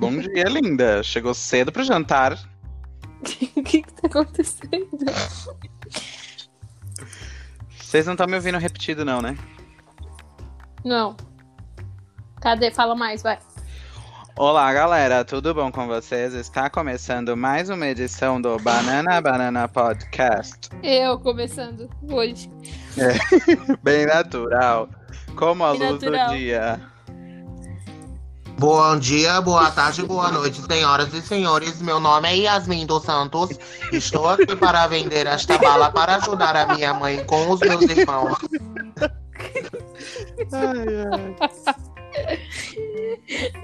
Bom dia, linda. Chegou cedo pro jantar. O que que tá acontecendo? Vocês não estão me ouvindo repetido, não, né? Não. Cadê? Fala mais, vai. Olá, galera, tudo bom com vocês? Está começando mais uma edição do Banana Banana Podcast. Eu começando hoje. Bem natural, como a Bem luz natural. do dia. Bom dia, boa tarde, boa noite, senhoras e senhores. Meu nome é Yasmin dos Santos. Estou aqui para vender esta bala para ajudar a minha mãe com os meus irmãos.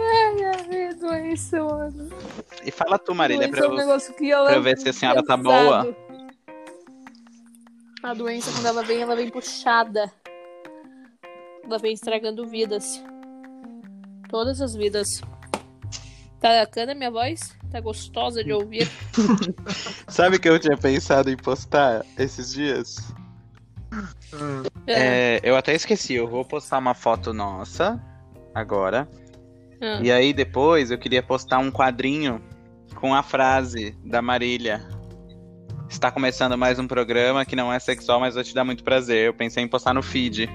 Ai, ai, doença, mano. E fala tu, Marília, pra é um eu... que pra eu ver se a senhora tá boa. A doença, quando ela vem, ela vem puxada. Ela vem estragando vidas. Todas as vidas. Tá bacana a minha voz? Tá gostosa de ouvir? Sabe que eu tinha pensado em postar esses dias? É, eu até esqueci, eu vou postar uma foto nossa agora. Ah. E aí depois eu queria postar um quadrinho com a frase da Marília. Está começando mais um programa que não é sexual, mas vai te dar muito prazer. Eu pensei em postar no feed.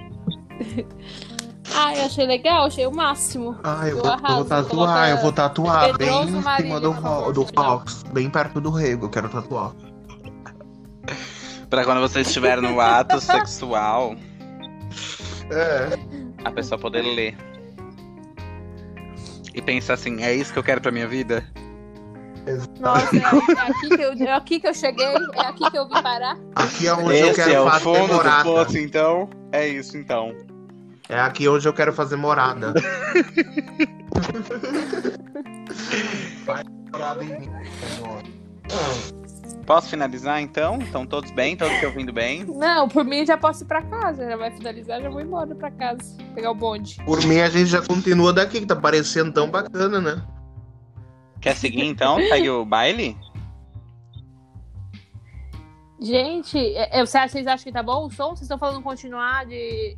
Ah, eu achei legal, achei o máximo. Ah, eu Eu vou, arraso, vou tatuar, eu vou tatuar bem em cima do, favor, do. Fox, bem perto do rego, eu quero tatuar. Pra quando você estiver no ato sexual, É. a pessoa poder ler. E pensar assim, é isso que eu quero pra minha vida? Nossa, é, é aqui que eu, é aqui que eu cheguei, é aqui que eu vim parar. Aqui é onde eu Esse quero é o fazer fundo do poço, então. É isso, então. É aqui onde eu quero fazer morada. Faz morada em mim, Senhor. Posso finalizar, então? Estão todos bem? Todos te ouvindo bem? Não, por mim já posso ir pra casa. Já vai finalizar, já vou embora pra casa. Pegar o bonde. Por mim, a gente já continua daqui, que tá parecendo tão bacana, né? Quer seguir, então? Segue o baile? Gente, é- é, vocês acham que tá bom o som? Vocês estão falando continuar de.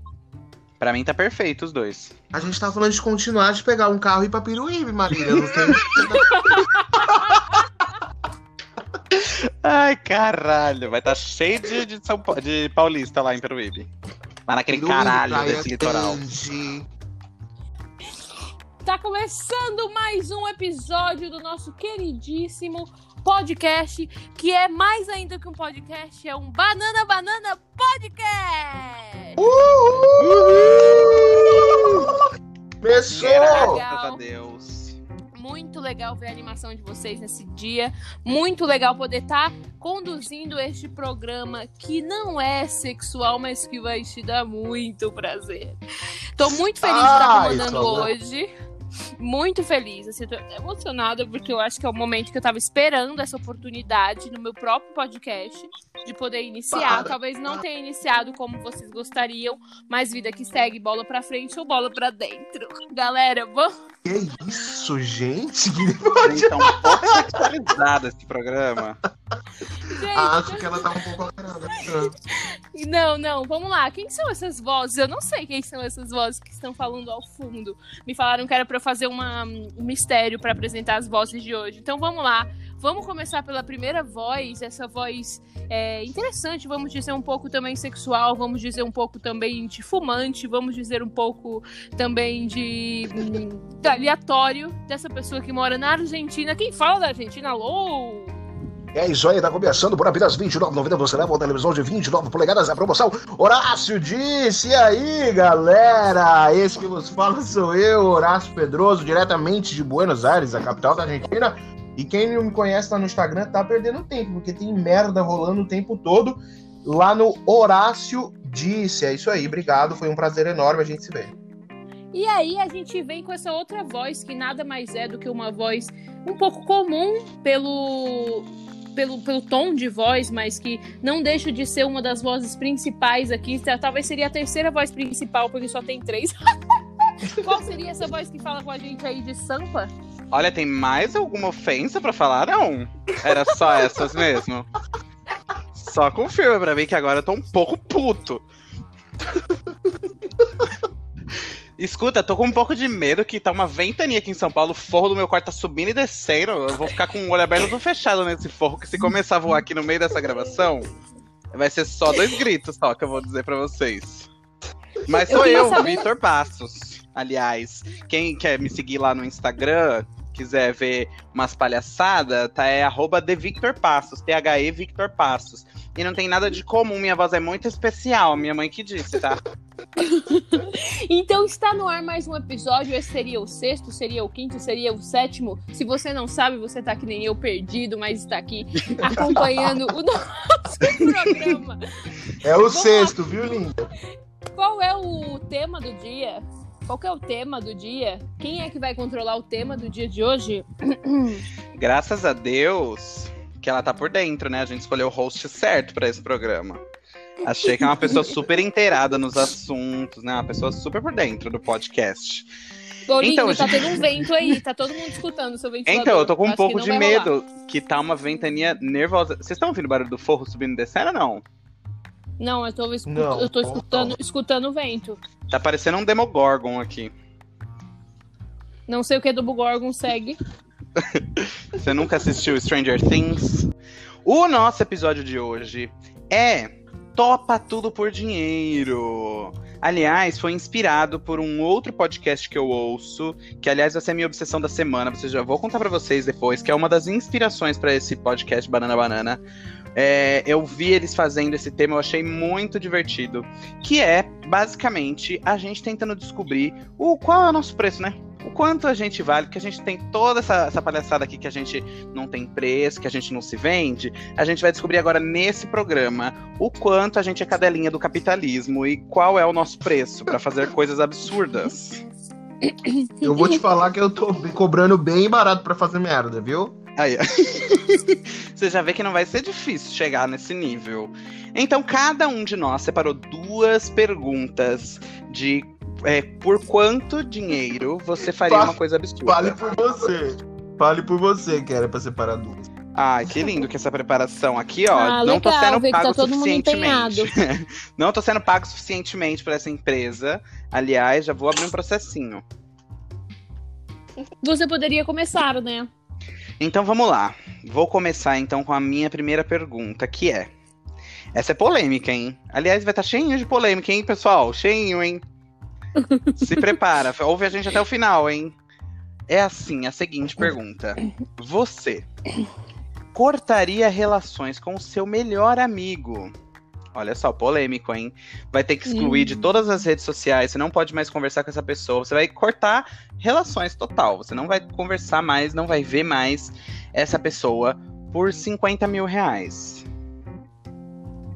Pra mim tá perfeito os dois. A gente tá falando de continuar de pegar um carro e ir pra Piruíbe, Marília. Eu Não sei. Ai, caralho. Vai estar cheio de, de, São Pa- de paulista lá em Peruíbe. Lá naquele Piruíbe, caralho Praia desse litoral. Grande. Tá começando mais um episódio do nosso queridíssimo podcast, que é mais ainda que um podcast, é um Banana Banana Podcast! Começou! Graças Legal. a Deus. Muito legal ver a animação de vocês nesse dia. Muito legal poder estar conduzindo este programa que não é sexual, mas que vai te dar muito prazer. Tô muito feliz de estar comandando hoje. Muito feliz, assim, tô emocionada porque eu acho que é o momento que eu tava esperando essa oportunidade no meu próprio podcast de poder iniciar. Para. Talvez não tenha iniciado como vocês gostariam, mas vida que segue, bola pra frente ou bola pra dentro. Galera, vamos Que isso, gente? Gente, tá um pouco sexualizado esse programa. Gente, Acho que ela tá um pouco alterada. Não, não, vamos lá. Quem são essas vozes? Eu não sei quem são essas vozes que estão falando ao fundo. Me falaram que era pra eu fazer uma, um mistério pra apresentar as vozes de hoje. Então vamos lá. Vamos começar pela primeira voz, essa voz é, interessante, vamos dizer um pouco também sexual, vamos dizer um pouco também de fumante, vamos dizer um pouco também de hum, aleatório dessa pessoa que mora na Argentina. Quem fala da Argentina? Alô? É isso aí, tá começando por apenas R$ 29,90 você leva uma televisão de 29 polegadas a promoção. Horácio disse, e aí, galera? Esse que vos fala sou eu, Horácio Pedroso, diretamente de Buenos Aires, a capital da Argentina. E quem não me conhece lá no Instagram tá perdendo tempo, porque tem merda rolando o tempo todo lá no Horácio Disse. É isso aí, obrigado, foi um prazer enorme, a gente se vê. E aí a gente vem com essa outra voz que nada mais é do que uma voz um pouco comum pelo, pelo, pelo tom de voz, mas que não deixa de ser uma das vozes principais aqui. Talvez seria a terceira voz principal, porque só tem três. Qual seria essa voz que fala com a gente aí de Sampa? Olha, tem mais alguma ofensa pra falar? Não. Era só essas mesmo. Só confirma pra mim que agora eu tô um pouco puto. Escuta, tô com um pouco de medo que tá uma ventania aqui em São Paulo, o forro do meu quarto tá subindo e descendo. Eu vou ficar com o olho aberto ou fechado nesse forro, que se começar a voar aqui no meio dessa gravação, vai ser só dois gritos só que eu vou dizer pra vocês. Mas Eu sou eu, saber- Vitor Passos. Aliás, quem quer me seguir lá no Instagram, quiser ver umas palhaçadas, tá? É arroba The Victor Passos, T-H-E Victor Passos. E não tem nada de comum, minha voz é muito especial, minha mãe que disse, tá? Então está no ar mais um episódio. Esse seria o sexto, seria o quinto, seria o sétimo. Se você não sabe, você tá que nem eu perdido, mas está aqui acompanhando o nosso programa. É o Vamos sexto, viu, linda? Qual é o tema do dia? Qual que é o tema do dia? Quem é que vai controlar o tema do dia de hoje? Graças a Deus que ela tá por dentro, né? A gente escolheu o host certo pra esse programa. Achei que é uma pessoa super inteirada nos assuntos, né? Uma pessoa super por dentro do podcast. Ô, lindo, Então, tá gente- tendo um vento aí, tá todo mundo escutando o seu ventilador. Então, eu tô com um Acho pouco de vai rolar. medo que tá uma ventania nervosa. Vocês estão ouvindo o barulho do forro subindo e descendo ou não? Não, eu tô, escu- Não, eu tô escutando, não. escutando o vento. Tá parecendo um Demogorgon aqui. Não sei o que do Bugorgon segue. Você nunca assistiu Stranger Things? O nosso episódio de hoje é Topa Tudo por Dinheiro. Aliás, foi inspirado por um outro podcast que eu ouço, que aliás vai ser a minha obsessão da semana. Vocês já vou contar pra vocês depois, que é uma das inspirações pra esse podcast Banana Banana. É, eu vi eles fazendo esse tema, eu achei muito divertido. Que é, basicamente, a gente tentando descobrir o qual é o nosso preço, né? O quanto a gente vale, porque a gente tem toda essa, essa palhaçada aqui que a gente não tem preço, que a gente não se vende. A gente vai descobrir agora nesse programa o quanto a gente é cadelinha do capitalismo e qual é o nosso preço pra fazer coisas absurdas. Eu vou te falar que eu tô cobrando bem barato pra fazer merda, viu? Aí. Você já vê que não vai ser difícil chegar nesse nível. Então, cada um de nós separou duas perguntas de é, por quanto dinheiro você faria Fa- uma coisa absurda. Fale por você. Fale por você que era pra separar duas. Ai, que lindo que essa preparação aqui, ó. Ah, não tô legal, sendo ver que pago tá suficientemente. não tô sendo pago suficientemente por essa empresa. Aliás, já vou abrir um processinho. Você poderia começar, né? Então vamos lá. Vou começar então com a minha primeira pergunta, que é. Essa é polêmica, hein? Aliás, vai estar cheinho de polêmica, hein, pessoal? Cheinho, hein? Se prepara, ouve a gente até o final, hein? É assim, a seguinte pergunta. Você cortaria relações com o seu melhor amigo? Olha só, polêmico, hein? Vai ter que excluir de todas as redes sociais, você não pode mais conversar com essa pessoa, você vai cortar relações total. Você não vai conversar mais, não vai ver mais essa pessoa por 50 mil reais.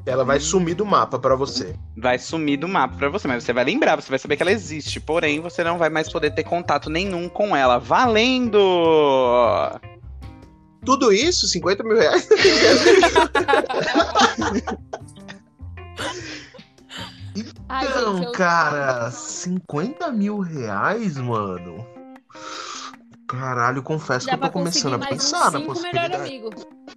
Ela vai sumir do mapa pra você. Vai sumir do mapa pra você, mas você vai lembrar, você vai saber que ela existe. Porém, você não vai mais poder ter contato nenhum com ela. Valendo! Tudo isso, 50 mil reais? Ai, Então, gente, eu- cara, 50 mil reais, mano? Caralho, confesso Dá que eu tô começando a pensar na cinco melhor possibilidade. amigo.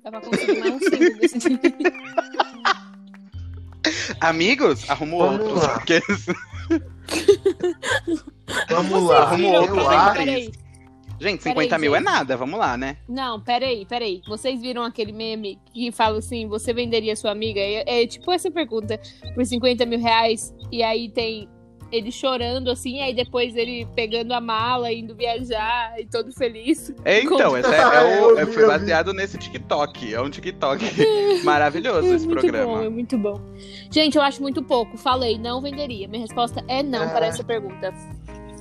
Dá pra conseguir mais uns cinco desse dinheiro. Amigos, arrumo Vamos outros. lá. porque- Vamos lá, viram- outro, eu acho. Gente, Peraí, 50 mil é gente. nada, vamos lá, né? Não, peraí, peraí. Vocês viram aquele meme que fala assim: você venderia sua amiga? É, é tipo essa pergunta: por 50 mil reais, e aí tem ele chorando assim, e aí depois ele pegando a mala, indo viajar e todo feliz. É, então, esse é, é o, Eu é- foi baseado nesse TikTok. É um TikTok maravilhoso É esse muito programa. bom, é muito bom. Gente, eu acho muito pouco. Falei, não venderia. Minha resposta é não É. para essa pergunta.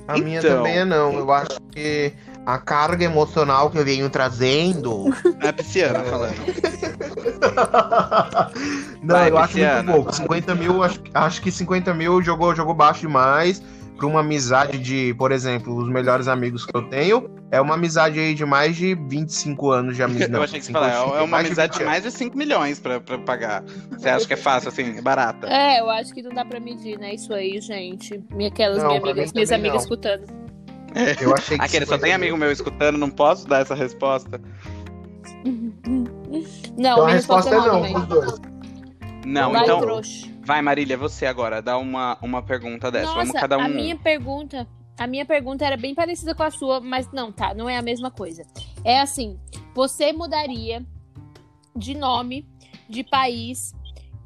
A minha Então. também é não. Eu acho que a carga emocional que eu venho trazendo. É a pisciana falando. não, Vai, eu acho Pisciana. muito pouco. 50 mil, acho, acho que 50 mil jogou, jogou baixo demais. Pra uma amizade de, por exemplo, os melhores amigos que eu tenho, é uma amizade aí de mais de 25 anos de amizade. eu achei que você falava, é é uma amizade de mais de 5 milhões pra, pra pagar. Você acha que é fácil, assim, é barata? É, eu acho que não dá pra medir, né? Isso aí, gente. Minha, aquelas Não, minhas amigas, minhas amigas não. Escutando. Eu achei que Aquele, só 50 tem amigo meu escutando, não posso dar essa resposta. Não, Então a minha resposta é não, também. os dois. Não, Vai, então. trouxa. Vai, Marília, você agora, dá uma, uma pergunta dessa. Vamos Nossa, cada um. a minha pergunta a minha pergunta era bem parecida com a sua, mas não, tá, não é a mesma coisa. É assim, você mudaria de nome, de país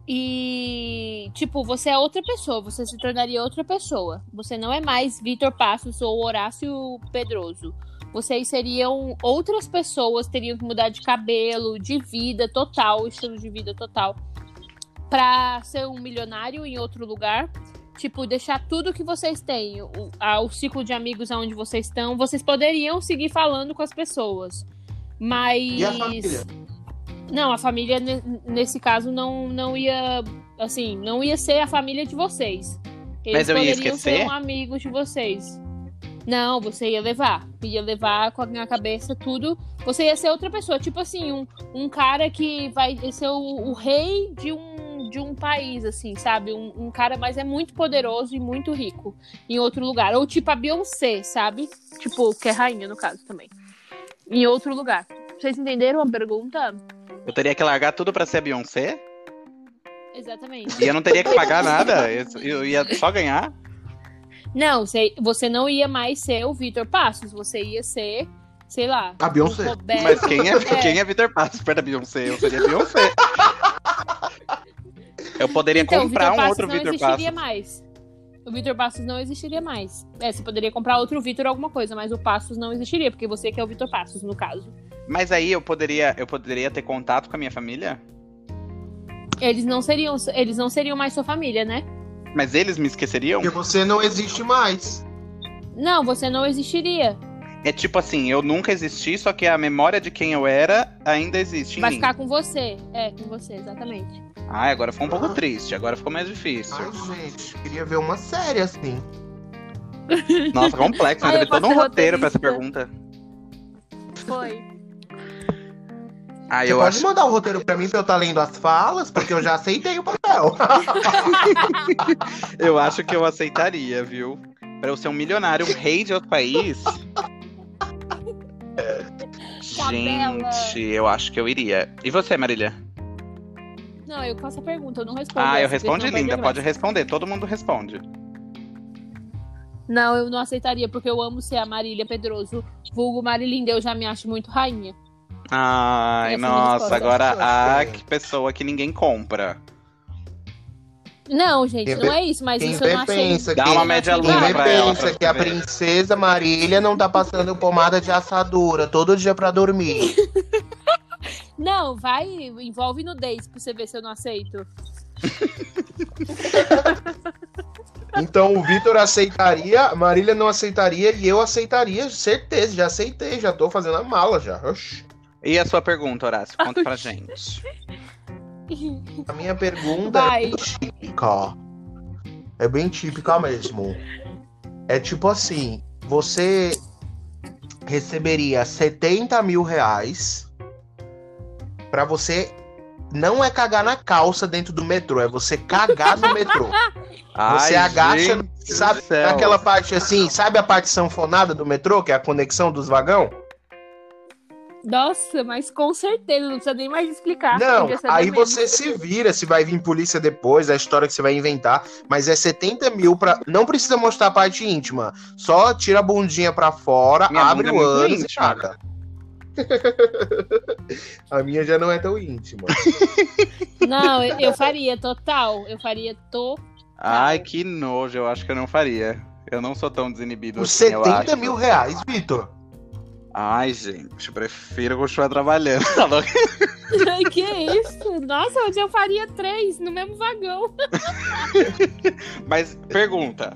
e, tipo, você é outra pessoa, você se tornaria outra pessoa. Você não é mais Vitor Passos ou Horácio Pedroso. Vocês seriam outras pessoas, teriam que mudar de cabelo, de vida total, estilo de vida total, pra ser um milionário em outro lugar. Tipo, deixar tudo que vocês têm, o, a- o ciclo de amigos aonde vocês estão, vocês poderiam seguir falando com as pessoas. Mas. E a família? Não, a família, ne- nesse caso, não, não ia. Assim, não ia ser a família de vocês. Eles Mas eu ia poderiam esquecer? ser um amigos de vocês. Não, você ia levar. Ia levar com a na cabeça tudo. Você ia ser outra pessoa. Tipo assim, um, um cara que vai ser o, o rei de um, de um país, assim, sabe? Um, um cara, mas é muito poderoso e muito rico em outro lugar. Ou tipo a Beyoncé, sabe? Tipo, que é rainha, no caso, também. Em outro lugar. Vocês entenderam a pergunta? Eu teria que largar tudo pra ser a Beyoncé? Exatamente. E eu não teria que pagar nada? Eu, eu ia só ganhar? Não, você, você não ia mais ser o Vitor Passos, você ia ser, sei lá, A Beyoncé. Roberto. Mas quem é, É. quem é Vitor Passos perto da Beyoncé? Eu seria Beyoncé. Eu poderia Então, comprar Vitor um Passos outro não Vitor existiria Passos. mais. O Vitor Passos não existiria mais. É, você poderia comprar outro Vitor alguma coisa, mas o Passos não existiria, porque você que é o Vitor Passos, no caso. Mas aí eu poderia, eu poderia ter contato com a minha família? Eles não seriam, eles não seriam mais sua família, né? Mas eles me esqueceriam? Porque você não existe mais. Não, você não existiria. É tipo assim, eu nunca existi, só que a memória de quem eu era ainda existe em Vai mim. ficar com você. É, com você, exatamente. Ai, agora ficou um pouco Ah. triste, agora ficou mais difícil. Ai, gente, queria ver uma série assim. Nossa, complexo, né? Ai, Teve todo um roteiro pra essa pergunta. Foi. Ah, Você eu pode acho. mandar o roteiro pra mim pra eu estar lendo as falas, porque eu já aceitei o papel. Eu acho que eu aceitaria, viu? Pra eu ser um milionário, um rei de outro país. Gente, eu acho que eu iria. E você, Marília? Não, eu faço a pergunta, eu não respondo. Ah, eu respondi linda, a pode responder, todo mundo responde. Não, eu não aceitaria, porque eu amo ser a Marília Pedroso. Vulgo Marilinda, eu já me acho muito rainha. Ai, é a nossa, agora, acho ah, que- que pessoa que ninguém compra. Não, gente, Quem não é isso, mas Quem isso eu não achei. pensa Dá uma média nada. pra ela. pensa pra que a princesa Marília não tá passando pomada de assadura todo dia pra dormir. Não, vai, envolve nudez pra você ver se eu não aceito. Então o Vitor aceitaria, a Marília não aceitaria e eu aceitaria, certeza, já aceitei, já tô fazendo a mala já. Oxi. E a sua pergunta, Horácio? Conta pra gente. A minha pergunta Vai. é bem típica. É bem típica mesmo. É tipo assim, você receberia 70 mil reais pra você não é cagar na calça dentro do metrô, é você cagar no metrô. Você Ai, agacha, gente do sabe céu. aquela parte assim, sabe a parte sanfonada do metrô, que é a conexão dos vagão? Nossa, mas com certeza, não precisa nem mais explicar. Não, aí mesmo. você se vira se vai vir polícia depois, a história que você vai inventar, mas é 70 mil pra. Não precisa mostrar a parte íntima. Só tira a bundinha pra fora, Minha abre é o ânus e íntima. caga. a minha já não é tão íntima. Não, eu, faria, total. Eu faria to. Ai, que nojo, eu ach que eu não faria. Eu não sou tão desinibido Por assim, eu 70 acho. mil reais, Vitor. Ai, gente, prefiro continuar trabalhando. Ai, que isso? Nossa, hoje eu faria três no mesmo vagão. Mas, pergunta.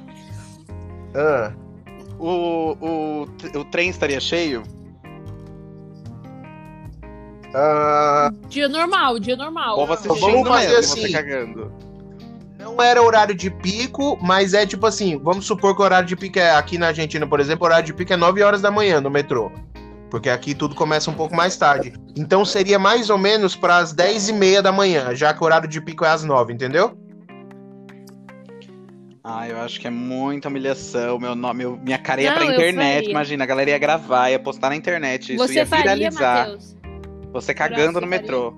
Ah, O, o, o trem estaria cheio? ah, Dia normal, dia normal. Ou você Vamos assistindo fazer mesmo, assim. você cagando? não era horário de pico, mas é tipo assim, vamos supor que o horário de pico é aqui na Argentina, por exemplo, o horário de pico é 9 horas da manhã no metrô. Porque aqui tudo começa um pouco mais tarde. Então seria mais ou menos para as 10 e meia da manhã, já que o horário de pico é às 9, entendeu? Ah, eu acho que é muita humilhação. Meu nome, meu- minha cara ia Não, pra internet. Imagina, a galera ia gravar, ia postar na internet. Isso Você ia faria, viralizar. Matheus? Você cagando no metrô.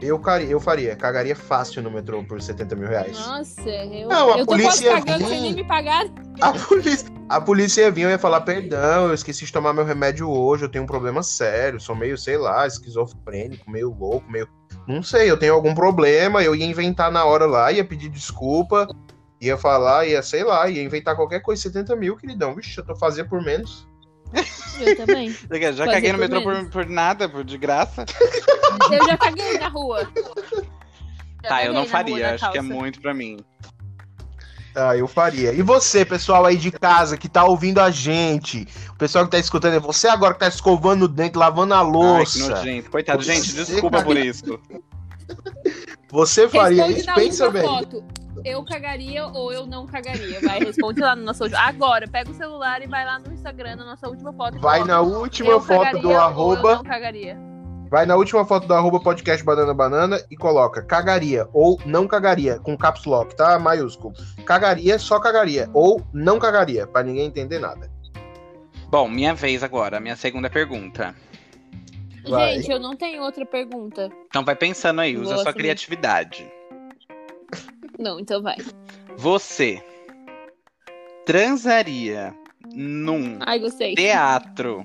Eu, cari- eu faria, cagaria fácil no metrô por 70 mil reais. Nossa, eu, Não, a eu tô quase polícia ia pagando vir. sem nem me pagar. A polícia, A polícia ia vir, eu ia falar, perdão, eu esqueci de tomar meu remédio hoje, eu tenho um problema sério, sou meio, sei lá, esquizofrênico, meio louco, meio. Não sei, eu tenho algum problema, eu ia inventar na hora lá, ia pedir desculpa, ia falar, ia, sei lá, ia inventar qualquer coisa, 70 mil, queridão. Vixe, eu tô fazendo por menos. Eu também. Já Fazer caguei no por metrô por, por nada, por de graça. Eu já caguei na rua. Já Tá, eu não faria, acho que é calça. muito pra mim. Ah, eu faria. E você, pessoal aí de casa que tá ouvindo a gente, o pessoal que tá escutando, é você agora que tá escovando o dente, lavando a Ai, que louça. nojento. Coitado, Você gente, desculpa por isso. Você faria isso? Pensa bem. foto. Eu cagaria ou eu não cagaria. Vai, responde lá no nosso. Agora, pega o celular e vai lá no Instagram, na nossa última foto. Vai na última foto do ou Eu arroba. não cagaria. Vai na última foto do arroba podcast banana banana e coloca cagaria ou não cagaria, com caps lock, tá? Maiúsculo. Cagaria, só cagaria. Ou não cagaria, pra ninguém entender nada. Bom, minha vez agora, minha segunda pergunta. Vai. Gente, eu não tenho outra pergunta. Então vai pensando aí, usa Gosto sua criatividade. Não, então vai. Você transaria num Ai, teatro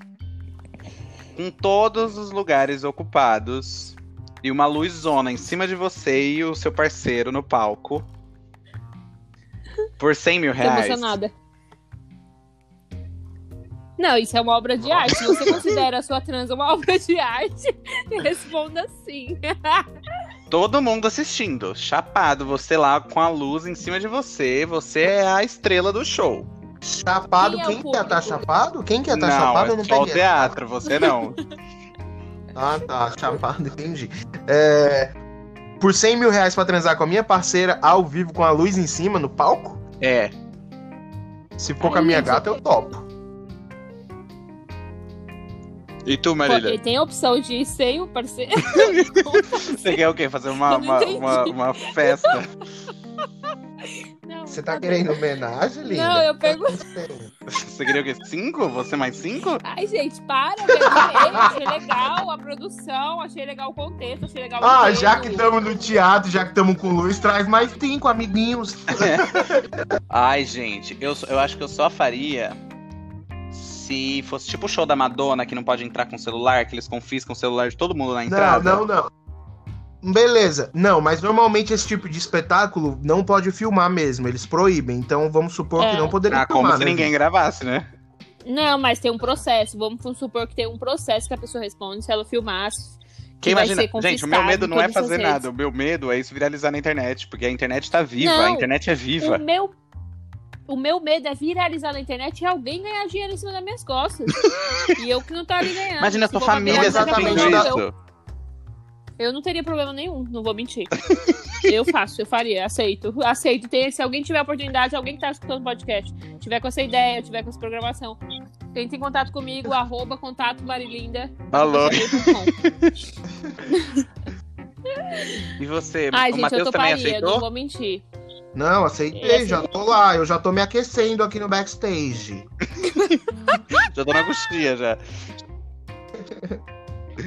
com todos os lugares ocupados e uma luzona em cima de você e o seu parceiro no palco por 100 mil Tô reais. emocionada. Não, isso é uma obra de arte. Se você considera a sua trans uma obra de arte, responda sim. Todo mundo assistindo, chapado, você lá com a luz em cima de você, você é a estrela do show. Chapado, Quem é quem quer estar público? chapado? Quem quer estar não, chapado? Eu é não só o peguei. teatro, você não. Ah, tá, chapado, entendi. É, por 100 mil reais pra transar com a minha parceira ao vivo com a luz em cima no palco? É. Se for com a minha gata, eu topo. E tu, Pô, Marília? ele tem a opção de ir sem o parceiro. Você quer o quê? Fazer uma, uma, uma, uma festa? Não, Você tá tá querendo homenagem, linda? Não, eu pergunto. Você queria o quê? Cinco? Você mais cinco? Ai, gente, para, eu achei legal a produção, achei legal o contexto, achei legal o Ah, já que estamos no teatro, já que estamos com luz, traz mais cinco amiguinhos. Ai, gente, eu, eu acho que eu só faria se fosse tipo o show da Madonna, que não pode entrar com celular, que eles confiscam o celular de todo mundo na Não, entrada. não, não. Beleza. Não, mas normalmente esse tipo de espetáculo não pode filmar mesmo. Eles proíbem. Então vamos supor É. que não poderia Ah, como filmar. se né, ninguém gravasse, né? Não, mas tem um processo. Vamos supor que tem um processo que a pessoa responde se ela filmasse. Que imagina, gente, o meu medo não é fazer nada, o meu medo é isso viralizar na internet, porque a internet tá viva, a Não. internet é viva. O meu, o meu medo é viralizar na internet e alguém ganhar dinheiro em cima das minhas costas. e eu que não tô ali ganhando. Imagina a Se sua família assistindo isso. Eu não teria problema nenhum, não vou mentir. eu faço, eu faria, aceito. Aceito. Tem, se alguém tiver oportunidade, alguém que tá escutando o podcast, tiver com essa ideia, tiver com essa programação, entre em contato comigo, arroba contato Marilinda. Alô. E você, Ai, o gente, eu Matheus também toparia, não aceitou? vou mentir. Não, aceitei, já tô lá. Eu já tô me aquecendo aqui no backstage. Já tô na coxinha já.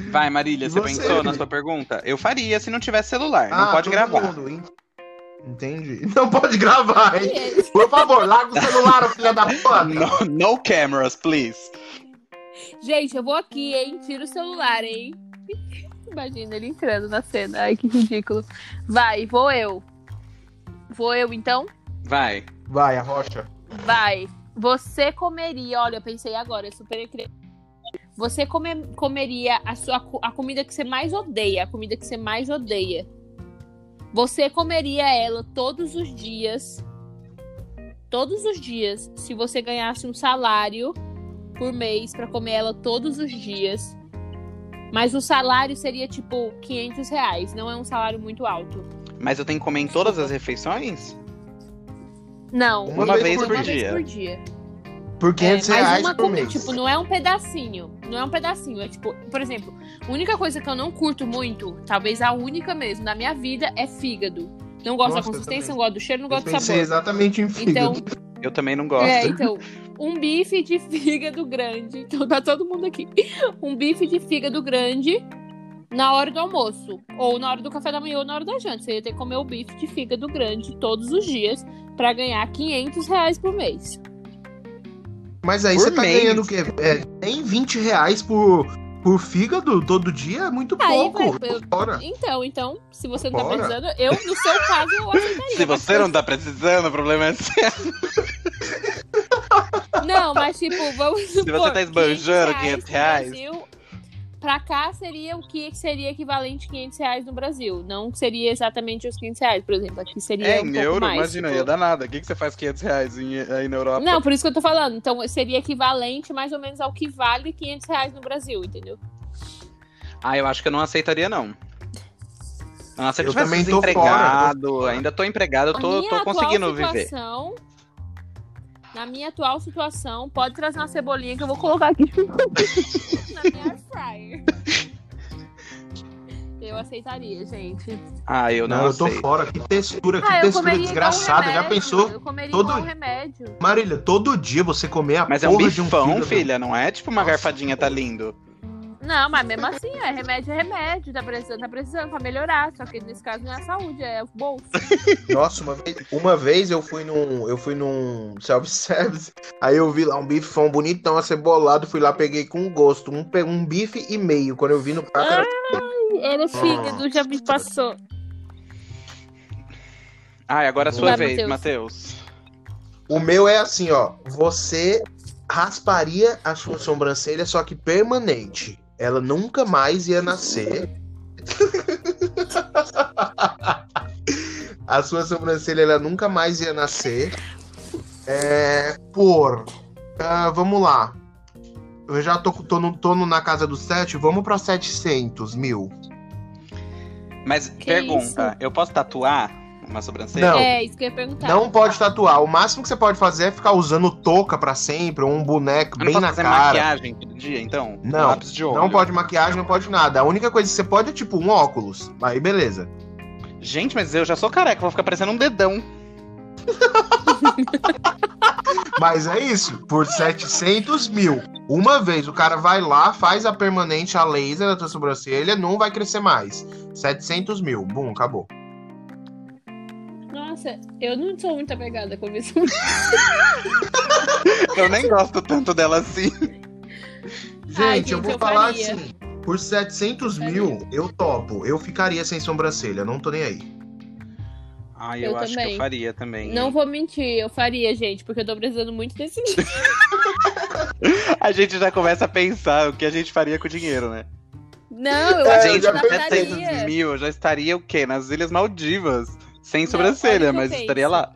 Vai, Marília, você, você, pensou na sua pergunta? Eu faria se não tivesse celular, não Ah, pode todo gravar. mundo, hein? Entendi. Não pode gravar, hein? Esse- Por favor, larga o celular, filha da puta. No, no cameras, please. Gente, eu vou aqui, hein? Tira o celular, hein? Imagina ele entrando na cena. Ai, que ridículo. Vai, vou eu. Vou eu, então? Vai. Vai, a rocha. Vai. Você comeria, olha, eu pensei agora, é super cre- Você come- comeria a sua a comida que você mais odeia, a comida que você mais odeia. Você comeria ela todos os dias. Todos os dias, se você ganhasse um salário por mês pra comer ela todos os dias. Mas o salário seria tipo 500 reais, não é um salário muito alto. Mas eu tenho que comer em todas as refeições? Não, Uma vez uma por vez dia. por dia. Por 500 É, mas reais uma por mês. Tipo, não é um pedacinho. Não é um pedacinho. É tipo, por exemplo, a única coisa que eu não curto muito, talvez a única mesmo, na minha vida, é fígado. Não gosto Nossa, da eu consistência, também. não gosto do cheiro, não Eu gosto do sabor. exatamente em Então, fígado. Eu também não gosto. é, então, um bife de fígado grande. Então tá todo mundo aqui. Um bife de fígado grande na hora do almoço. Ou na hora do café da manhã ou na hora da janta. Você ia ter que comer o bife de fígado grande todos os dias pra ganhar 500 reais por mês. Mas aí Por você tá mês. ganhando o quê? É, nem 20 reais por, por fígado todo dia é muito Aí, pouco. vai, eu- Fora. Então, então, se você não tá Bora. precisando, eu, no seu caso, eu aceitaria. Se mas você não tá precisando, o problema é seu. Não, mas tipo, vamos você supor, tá esbanjando 500 500 no reais. Brasil, pra cá seria o que seria equivalente a 500 reais no Brasil. Não seria exatamente os 500 reais, por exemplo. Aqui seria É, um em pouco euro, mais. imagina, tipo- ia dar nada. O que, que você faz 500 reais em- aí na Europa? Não, por isso que eu tô falando. Então, seria equivalente mais ou menos ao que vale 500 reais no Brasil, entendeu? Ah, eu acho que eu não aceitaria, não. Nossa, eu também tô desempregado, fora, ainda tô empregado, eu tô, tô conseguindo viver. situação- Na minha atual situação, pode trazer uma cebolinha que eu vou colocar aqui Eu aceitaria, gente. Ah, eu não, Não, eu tô aceito. fora. Que textura, que Ah, textura desgraçada. um Já pensou? Eu comeria todo- igual um remédio. Marília, todo dia você comer a Mas é um porra de um bifão, fígado. filha, não é tipo uma Nossa. garfadinha, tá lindo. Não, mas mesmo assim, é remédio, é remédio. Tá precisando, tá precisando pra melhorar. Só que nesse caso não é a saúde, é o bolso. Nossa, uma vez, uma vez eu fui num, eu fui num self-service, aí eu vi lá um bifão bonitão, acebolado, fui lá, peguei com gosto, um, um bife e meio. Quando eu vi no prato, era... Era fígado, já me passou. Ah, e agora é a sua Vai, vez, Matheus. Matheus. o meu é assim, ó. Você rasparia a sua sobrancelha, só que permanente. Ela nunca mais ia nascer. a sua sobrancelha ela nunca mais ia nascer. É, por. ah, vamos lá. Eu já tô, tô, no- tô no- na casa dos 7, vamos pra 700 mil. Mas Que pergunta, eu posso tatuar uma sobrancelha? Não. É, isso que eu ia perguntar. Não pode tatuar. O máximo que você pode fazer é ficar usando touca pra sempre, ou um boneco Eu bem na fazer cara. maquiagem todo dia, então? Não, Lápis de olho. Não pode maquiagem, não pode nada. A única coisa que você pode é tipo um óculos. Aí beleza. Gente, mas eu já sou careca, vou ficar parecendo um dedão. Mas é isso, por 700 mil. Uma vez o cara vai lá, faz a permanente a laser da tua sobrancelha, não vai crescer mais. 700 mil, bum, acabou. Nossa, eu não sou muito apegada com isso. Eu nem gosto tanto dela assim. Gente, Ai, eu gente, vou eu falar faria. assim: por 700 mil, eu topo. Eu ficaria sem sobrancelha, não tô nem aí. Ai, eu, Eu acho que também. eu faria também. Não vou mentir, eu faria, gente, porque eu tô precisando muito desse dinheiro. A gente já começa a pensar o que a gente faria com o dinheiro, né? Não, eu É, acho gente, que eu já pensei 700 trataria. mil, eu já estaria o quê? Nas Ilhas Maldivas. Sem Não, sobrancelha, mas penso. estaria lá.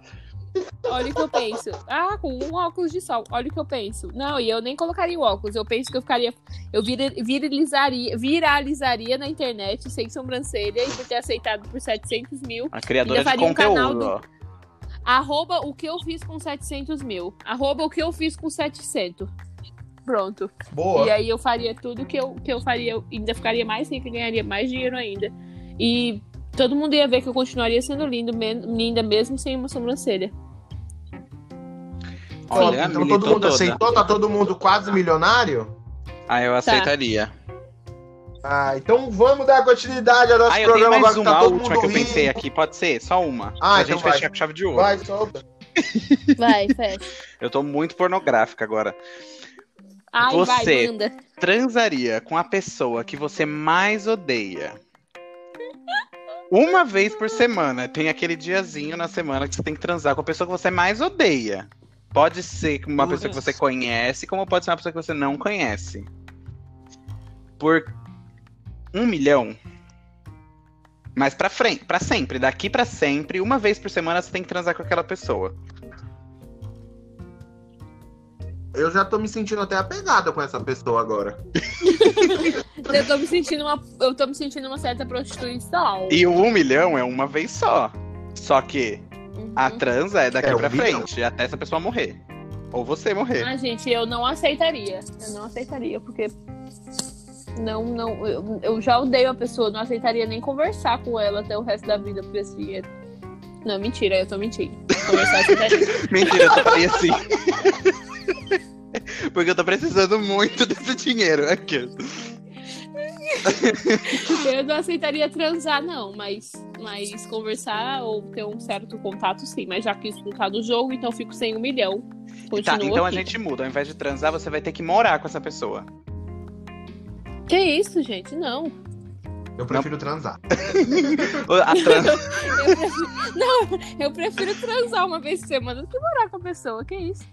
Olha o que eu penso. Ah, com um óculos de sol. Olha o que eu penso. Não, e eu nem colocaria o óculos. Eu penso que eu ficaria. Eu vira- viralizaria, viralizaria na internet sem sobrancelha e por ter aceitado por 700 mil. A criadora de faria um canal conteúdo, do- ó. Arroba o que eu fiz com 700 mil. Arroba o que eu fiz com 700. Pronto. Boa. E aí eu faria tudo que eu, que eu faria. Eu ainda ficaria mais rica e ganharia mais dinheiro ainda. E todo mundo ia ver que eu continuaria sendo lindo, men- linda mesmo sem uma sobrancelha. Olha, então todo mundo toda. aceitou? Tá todo mundo quase milionário? Ah, Tá. eu aceitaria. Ah, então vamos dar continuidade ao nosso Ah, eu tenho programa mais agora que uma, tá a todo última mundo que eu pensei aqui. Pode ser? Só uma. Ah, pra então gente vai. fechar com chave de ouro. Vai, solta. Vai, fecha. Eu tô muito pornográfica agora. Ai, Você. vai, manda. Transaria com a pessoa que você mais odeia. Uma vez por semana. Tem aquele diazinho na semana que você tem que transar com a pessoa que você mais odeia. Pode ser uma pessoa que você conhece, como pode ser uma pessoa que você não conhece. Por um milhão. Mas pra frente, para sempre, daqui pra sempre, uma vez por semana você tem que transar com aquela pessoa. Eu já tô me sentindo até apegada com essa pessoa agora. Eu tô me sentindo uma, eu tô me sentindo uma certa prostituição. E o um milhão é uma vez só. Só que a Uhum. transa é daqui É, um pra milhão. frente, até essa pessoa morrer. Ou você morrer. Ah, gente, eu não aceitaria. Eu não aceitaria, porque. Não, não. Eu, eu já odeio a pessoa, não aceitaria nem conversar com ela até o resto da vida por esse dinheiro. Não, mentira, eu tô mentindo. Conversar eu aceitaria. Mentira, eu faria assim. Porque eu tô precisando muito desse dinheiro. Aqui. Eu não aceitaria transar, não, mas, mas conversar ou ter um certo contato, sim. Mas já que isso não tá no jogo, então eu fico sem um milhão. Tá, então a aqui. gente muda. Ao invés de transar, você vai ter que morar com essa pessoa. Que isso, gente? Não. Eu prefiro transar. A trans... Eu prefiro... Não, eu prefiro transar uma vez por semana do que morar com a pessoa. Que isso?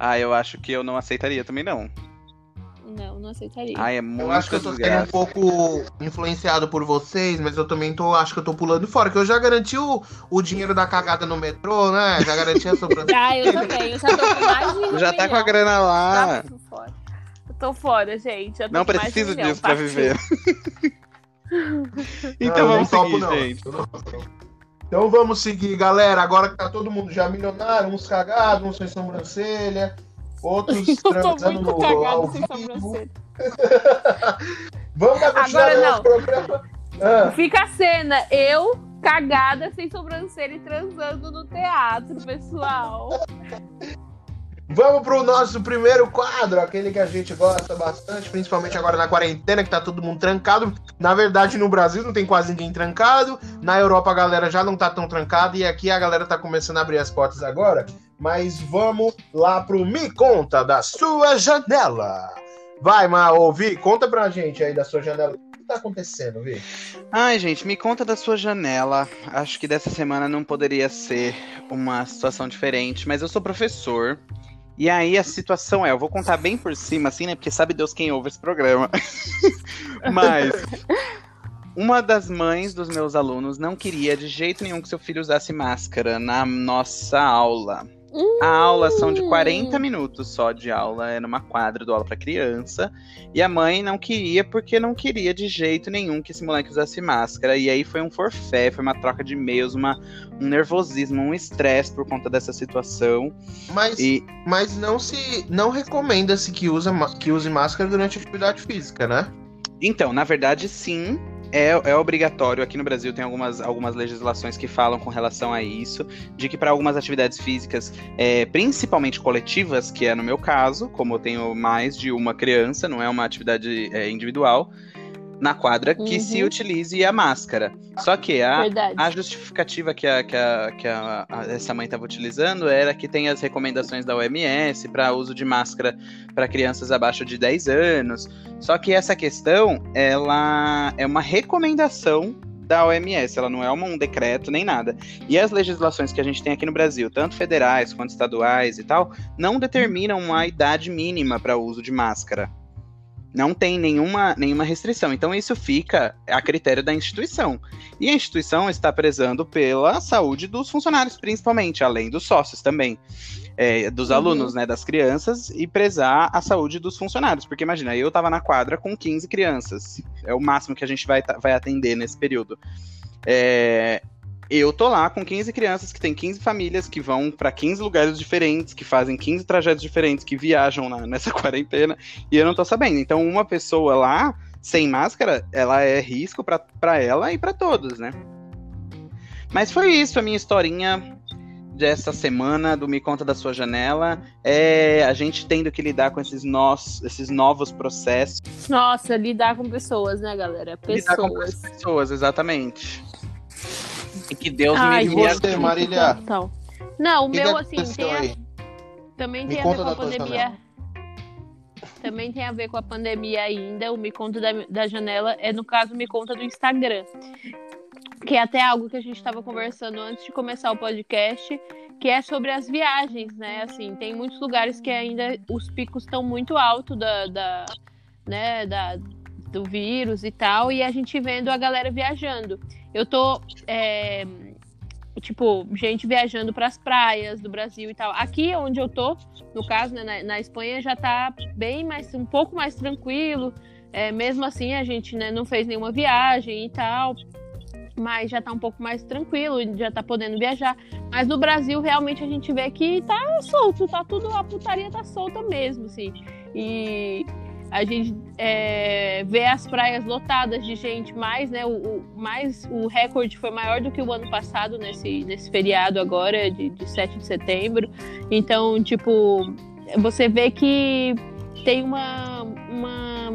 Ah, eu acho que eu não aceitaria também, não. Não, não aceitaria. Ai, é muito Eu acho que eu tô sendo um pouco influenciado por vocês, mas eu também tô, acho que eu tô pulando fora, que eu já garanti o, o dinheiro da cagada no metrô, né? Já garanti a sobrancelha. Ah, eu também. Eu já tô com mais de um Já tá com a grana lá. Tá tô fora. Eu tô fora, gente. Já tô Não com mais de um preciso milhão. disso pra Partiu. viver. então Não, eu vamos não topo, seguir, não. gente. Eu não topo, não. Então vamos seguir, galera. Agora que tá todo mundo já milionário, uns cagados, uns sem sobrancelha, outros Eu tô transando muito no ao cagado sem vivo. sobrancelha. Vamos dar continuidade Agora nosso programa. Ah, Fica a cena, eu cagada sem sobrancelha e transando no teatro, pessoal. vamos pro nosso primeiro quadro, aquele que a gente gosta bastante, principalmente agora na quarentena, que tá todo mundo trancado. Na verdade, no Brasil não tem quase ninguém trancado. Na Europa a galera já não tá tão trancada e aqui a galera tá começando a abrir as portas agora. Mas vamos lá pro Me Conta da sua janela. Vai, Mal, Vi, conta pra gente aí da sua janela. Tá acontecendo, Vi? Ai, gente, me conta da sua janela. Acho que dessa semana não poderia ser uma situação diferente, mas eu sou professor. E aí a situação é, eu vou contar bem por cima, assim, né? Porque sabe Deus quem ouve esse programa. mas uma das mães dos meus alunos não queria de jeito nenhum que seu filho usasse máscara na nossa aula. A aula são de 40 minutos só de aula, é numa quadra do aula para criança. E a mãe não queria porque não queria de jeito nenhum que esse moleque usasse máscara. E aí foi um forfé, foi uma troca de e-mails, uma, um nervosismo, um estresse por conta dessa situação. Mas, E mas não se não recomenda-se que, usa, que use máscara durante a atividade física, né? então, na verdade, sim. É, é obrigatório. Aqui no Brasil tem algumas, algumas legislações que falam com relação a isso, de que para algumas atividades físicas, é, principalmente coletivas, que é no meu caso, como eu tenho mais de uma criança, não é uma atividade é, individual, na quadra, que Uhum. se utilize a máscara. Só que a, Verdade. A justificativa que, a, que, a, que a- a- essa mãe estava utilizando era que tem as recomendações da OMS para uso de máscara para crianças abaixo de 10 anos. Só que essa questão, ela é uma recomendação da OMS, ela não é um decreto nem nada. E as legislações que a gente tem aqui no Brasil, tanto federais quanto estaduais e tal, não determinam uma idade mínima para uso de máscara. Não tem nenhuma, nenhuma restrição. Então isso fica a critério da instituição. E a instituição está prezando pela saúde dos funcionários, principalmente, além dos sócios também. É, dos Uhum. alunos, né, das crianças, e prezar a saúde dos funcionários. Porque imagina, eu tava na quadra com 15 crianças. É o máximo que a gente vai, vai atender nesse período. É, eu tô lá com 15 crianças que tem 15 famílias que vão para 15 lugares diferentes, que fazem 15 trajetos diferentes, que viajam na- nessa quarentena, e eu não tô sabendo. Então, uma pessoa lá, sem máscara, ela é risco pra pra ela e pra todos, né? Mas foi isso a minha historinha dessa semana do Me Conta da Sua Janela. É a gente tendo que lidar com esses, nós, esses novos processos. Nossa, lidar com pessoas, né, galera? Lidar com Pessoas. pessoas, exatamente. E que Deus Ai, me E me você, Marília? Então. Não, o que, que meu, assim, tem a- também Me tem a ver com a pandemia. Também tem a ver com a pandemia ainda. O Me Conta da, da Janela é, no caso, Me Conta do Instagram. Que é até algo que a gente estava conversando antes de começar o podcast, que é sobre as viagens, né? Assim, tem muitos lugares que ainda os picos estão muito altos da, da, né, da, do vírus e tal, e a gente vendo a galera viajando. Eu tô. é, tipo, gente viajando para as praias do Brasil e tal. Aqui onde eu tô, no caso, né, na, na Espanha, já tá bem mais, um pouco mais tranquilo. É, mesmo assim, a gente né, não fez nenhuma viagem e tal. Mas já tá um pouco mais tranquilo, já tá podendo viajar. Mas no Brasil, realmente, a gente vê que tá solto, tá tudo, a putaria tá solta mesmo, assim. E a gente é, vê as praias lotadas de gente, mais, né? O, o- mais, o recorde foi maior do que o ano passado nesse, nesse feriado agora, de, de 7 de setembro. Então, tipo, você vê que tem uma, uma,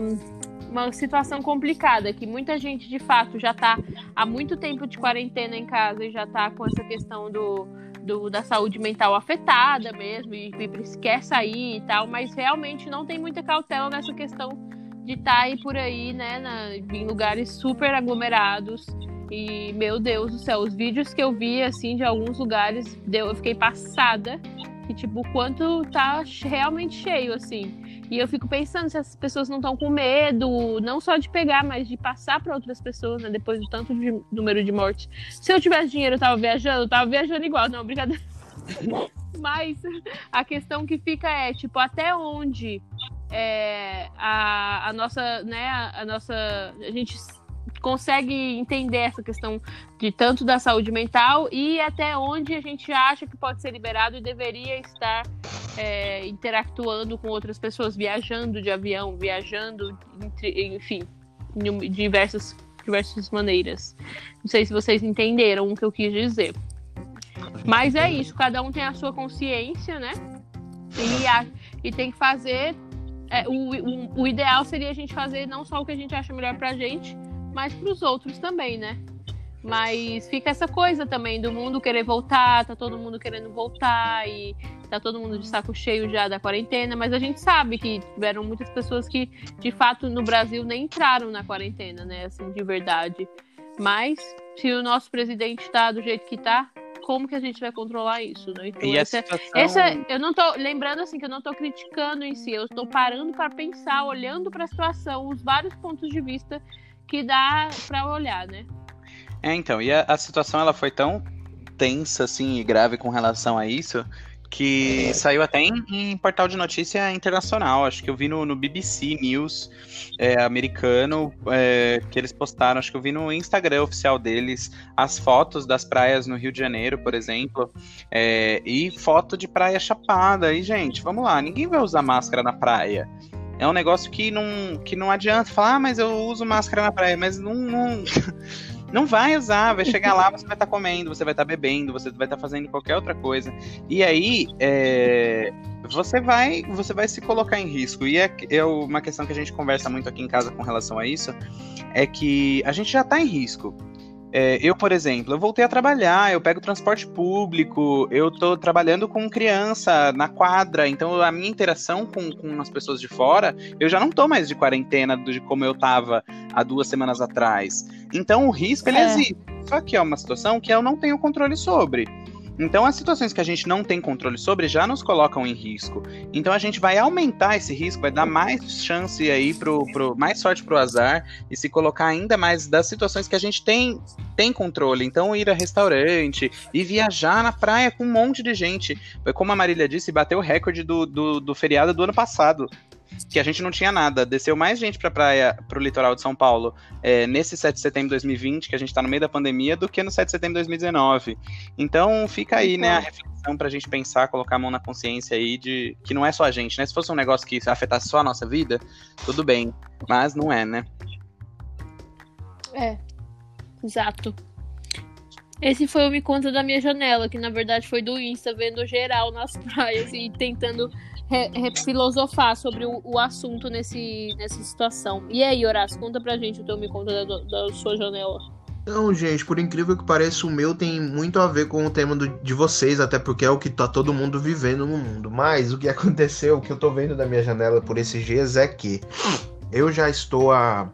uma situação complicada, que muita gente, de fato, já tá há muito tempo de quarentena em casa e já tá com essa questão do, do, da saúde mental afetada mesmo e, e quer sair e tal, mas realmente não tem muita cautela nessa questão de estar tá aí por aí, né, na, em lugares super aglomerados. E, meu Deus do céu, os vídeos que eu vi, assim, de alguns lugares, deu, eu fiquei passada. Que, tipo, o quanto tá realmente cheio, assim. E eu fico pensando se as pessoas não estão com medo, não só de pegar, mas de passar para outras pessoas, né? Depois do tanto de número de mortes. Se eu tivesse dinheiro, eu tava viajando, eu tava viajando igual, não, brincadeira. mas a questão que fica é, tipo, até onde é, a, a nossa, né, a, a nossa. A gente consegue entender essa questão de tanto da saúde mental e até onde a gente acha que pode ser liberado e deveria estar é, interactuando com outras pessoas, viajando de avião, viajando, enfim, de diversas, diversas maneiras. Não sei se vocês entenderam o que eu quis dizer. Mas é isso, cada um tem a sua consciência, né? E, a, e tem que fazer. É, o, o, o ideal seria a gente fazer não só o que a gente acha melhor pra gente, mas para os outros também, né? Mas fica essa coisa também do mundo querer voltar, tá todo mundo querendo voltar e tá todo mundo de saco cheio já da quarentena, mas a gente sabe que tiveram muitas pessoas que, de fato, no Brasil nem entraram na quarentena, né? Assim, de verdade. Mas se o nosso presidente tá do jeito que tá, como que a gente vai controlar isso, né? Então, e essa, situação... essa, eu não tô lembrando assim que eu não tô criticando em si, eu estou parando para pensar, olhando para a situação, os vários pontos de vista que dá para olhar, né? É, então, e a, a, situação ela foi tão tensa assim e grave com relação a isso que saiu até em, em portal de notícia internacional. Acho que eu vi no, no BBC News é, americano é, que eles postaram. Acho que eu vi no Instagram oficial deles as fotos das praias no Rio de Janeiro, por exemplo, é, e foto de praia chapada. E gente, vamos lá, ninguém vai usar máscara na praia. É um negócio que não, que não adianta falar, ah, mas eu uso máscara na praia, mas não, não, não vai usar, vai chegar lá, você vai estar tá comendo, você vai estar tá bebendo, você vai estar tá fazendo qualquer outra coisa. E aí, é, você vai você vai se colocar em risco. E é, é uma questão que a gente conversa muito aqui em casa com relação a isso, é que a gente já está em risco. É, eu, por exemplo, eu voltei a trabalhar, eu pego transporte público, eu tô trabalhando com criança na quadra, então a minha interação com, com as pessoas de fora, eu já não tô mais de quarentena de como eu tava há duas semanas atrás. Então o risco, ele é. existe. Só que é uma situação que eu não tenho controle sobre. Então, as situações que a gente não tem controle sobre já nos colocam em risco. Então, a gente vai aumentar esse risco, vai dar mais chance aí pro, pro mais sorte pro azar e se colocar ainda mais das situações que a gente tem tem controle. Então, ir a restaurante e viajar na praia com um monte de gente. Como a Marília disse, bateu o recorde do, do, do feriado do ano passado que a gente não tinha nada. Desceu mais gente pra praia, pro litoral de São Paulo, é, nesse 7 de setembro de 2020, que a gente tá no meio da pandemia, do que no 7 de setembro de 2019. Então fica aí, né, a reflexão pra gente pensar, colocar a mão na consciência aí de que não é só a gente, né? Se fosse um negócio que afetasse só a nossa vida, tudo bem. Mas não é, né? É, exato. Esse foi o Me Conta da Minha Janela, que na verdade foi do Insta, vendo geral nas praias e tentando re, re, filosofar sobre o, o, assunto nesse, nessa situação. E aí, Horácio, conta pra gente o teu Me Conta da, da sua janela. Não, gente, por incrível que pareça, o meu tem muito a ver com o tema do, de vocês, até porque é o que tá todo mundo vivendo no mundo. Mas o que aconteceu, o que eu tô vendo da minha janela por esses dias é que eu já estou a.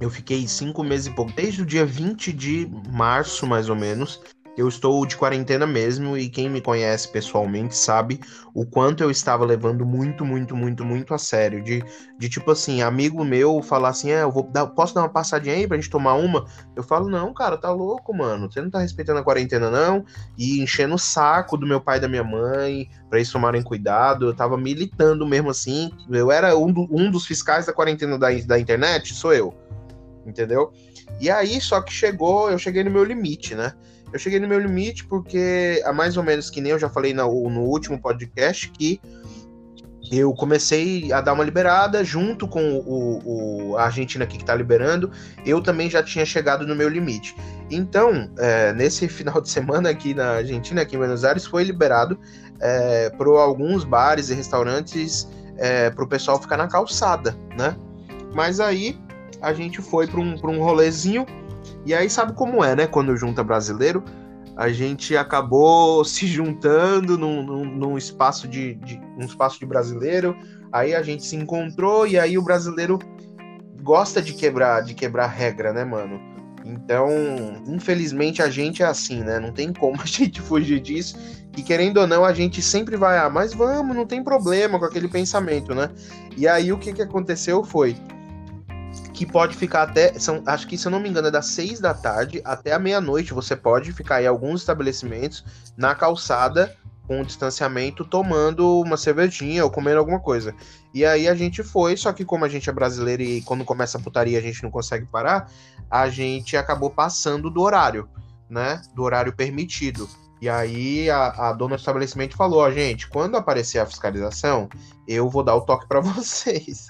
Eu fiquei cinco meses e pouco, desde o dia 20 de março, mais ou menos, eu estou de quarentena mesmo e quem me conhece pessoalmente sabe o quanto eu estava levando muito, muito, muito, muito a sério. De, de tipo assim, amigo meu falar assim: é, eu vou dar, posso dar uma passadinha aí pra gente tomar uma? Eu falo: não, cara, tá louco, mano. Você não tá respeitando a quarentena, não? E enchendo o saco do meu pai e da minha mãe para eles tomarem cuidado. Eu tava militando mesmo assim. Eu era um, do, um dos fiscais da quarentena da, da internet, sou eu. Entendeu? E aí, só que chegou, eu cheguei no meu limite, né? Eu cheguei no meu limite porque, há mais ou menos que nem eu já falei no, no último podcast, que eu comecei a dar uma liberada junto com o, o, a Argentina aqui que está liberando, eu também já tinha chegado no meu limite. Então, é, nesse final de semana aqui na Argentina, aqui em Buenos Aires, foi liberado é, para alguns bares e restaurantes é, para o pessoal ficar na calçada, né? Mas aí a gente foi para um, um rolezinho e aí sabe como é, né? Quando junta brasileiro, a gente acabou se juntando num, num, num espaço de, de um espaço de brasileiro. Aí a gente se encontrou e aí o brasileiro gosta de quebrar de quebrar regra, né, mano? Então, infelizmente a gente é assim, né? Não tem como a gente fugir disso. E querendo ou não, a gente sempre vai, ah, mas vamos, não tem problema com aquele pensamento, né? E aí o que, que aconteceu foi que pode ficar até. São, acho que, se eu não me engano, é das seis da tarde até a meia-noite. Você pode ficar em alguns estabelecimentos na calçada com distanciamento tomando uma cervejinha ou comendo alguma coisa. E aí a gente foi, só que como a gente é brasileiro e quando começa a putaria a gente não consegue parar, a gente acabou passando do horário, né? Do horário permitido. E aí a, a dona do estabelecimento falou, ó, gente, quando aparecer a fiscalização, eu vou dar o toque para vocês.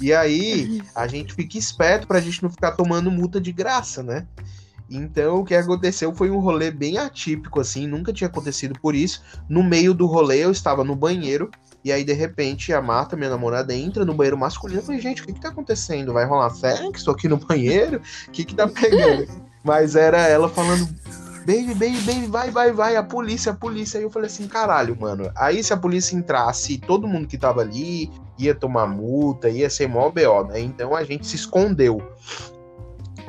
E aí a gente fica esperto pra gente não ficar tomando multa de graça, né? Então, o que aconteceu foi um rolê bem atípico, assim, nunca tinha acontecido por isso. No meio do rolê, eu estava no banheiro, e aí, de repente, a Marta, minha namorada, entra no banheiro masculino. Eu falei, gente, o que que tá acontecendo? Vai rolar sexo aqui no banheiro? O que que tá pegando? Mas era ela falando, baby, baby, baby, vai, vai, vai, a polícia, a polícia. Aí eu falei assim, caralho, mano. Aí se a polícia entrasse, todo mundo que tava ali ia tomar multa, ia ser mó BO, né? Então a gente se escondeu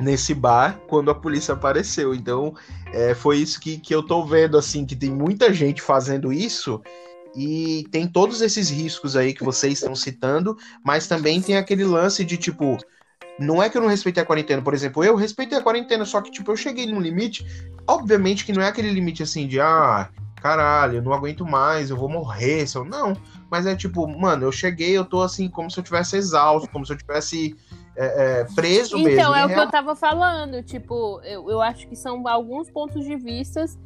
nesse bar quando a polícia apareceu. Então, é, foi isso que, que eu tô vendo, assim, que tem muita gente fazendo isso e tem todos esses riscos aí que vocês estão citando, mas também tem aquele lance de tipo. Não é que eu não respeitei a quarentena, por exemplo, eu respeitei a quarentena, só que, tipo, eu cheguei num limite. Obviamente que não é aquele limite assim de, ah, caralho, eu não aguento mais, eu vou morrer. Se eu... Não, mas é tipo, mano, eu cheguei, eu tô assim, como se eu tivesse exausto, como se eu tivesse é, é, preso então, mesmo. Então, é em o que eu tava falando. Tipo, eu, eu acho que são alguns pontos de vistas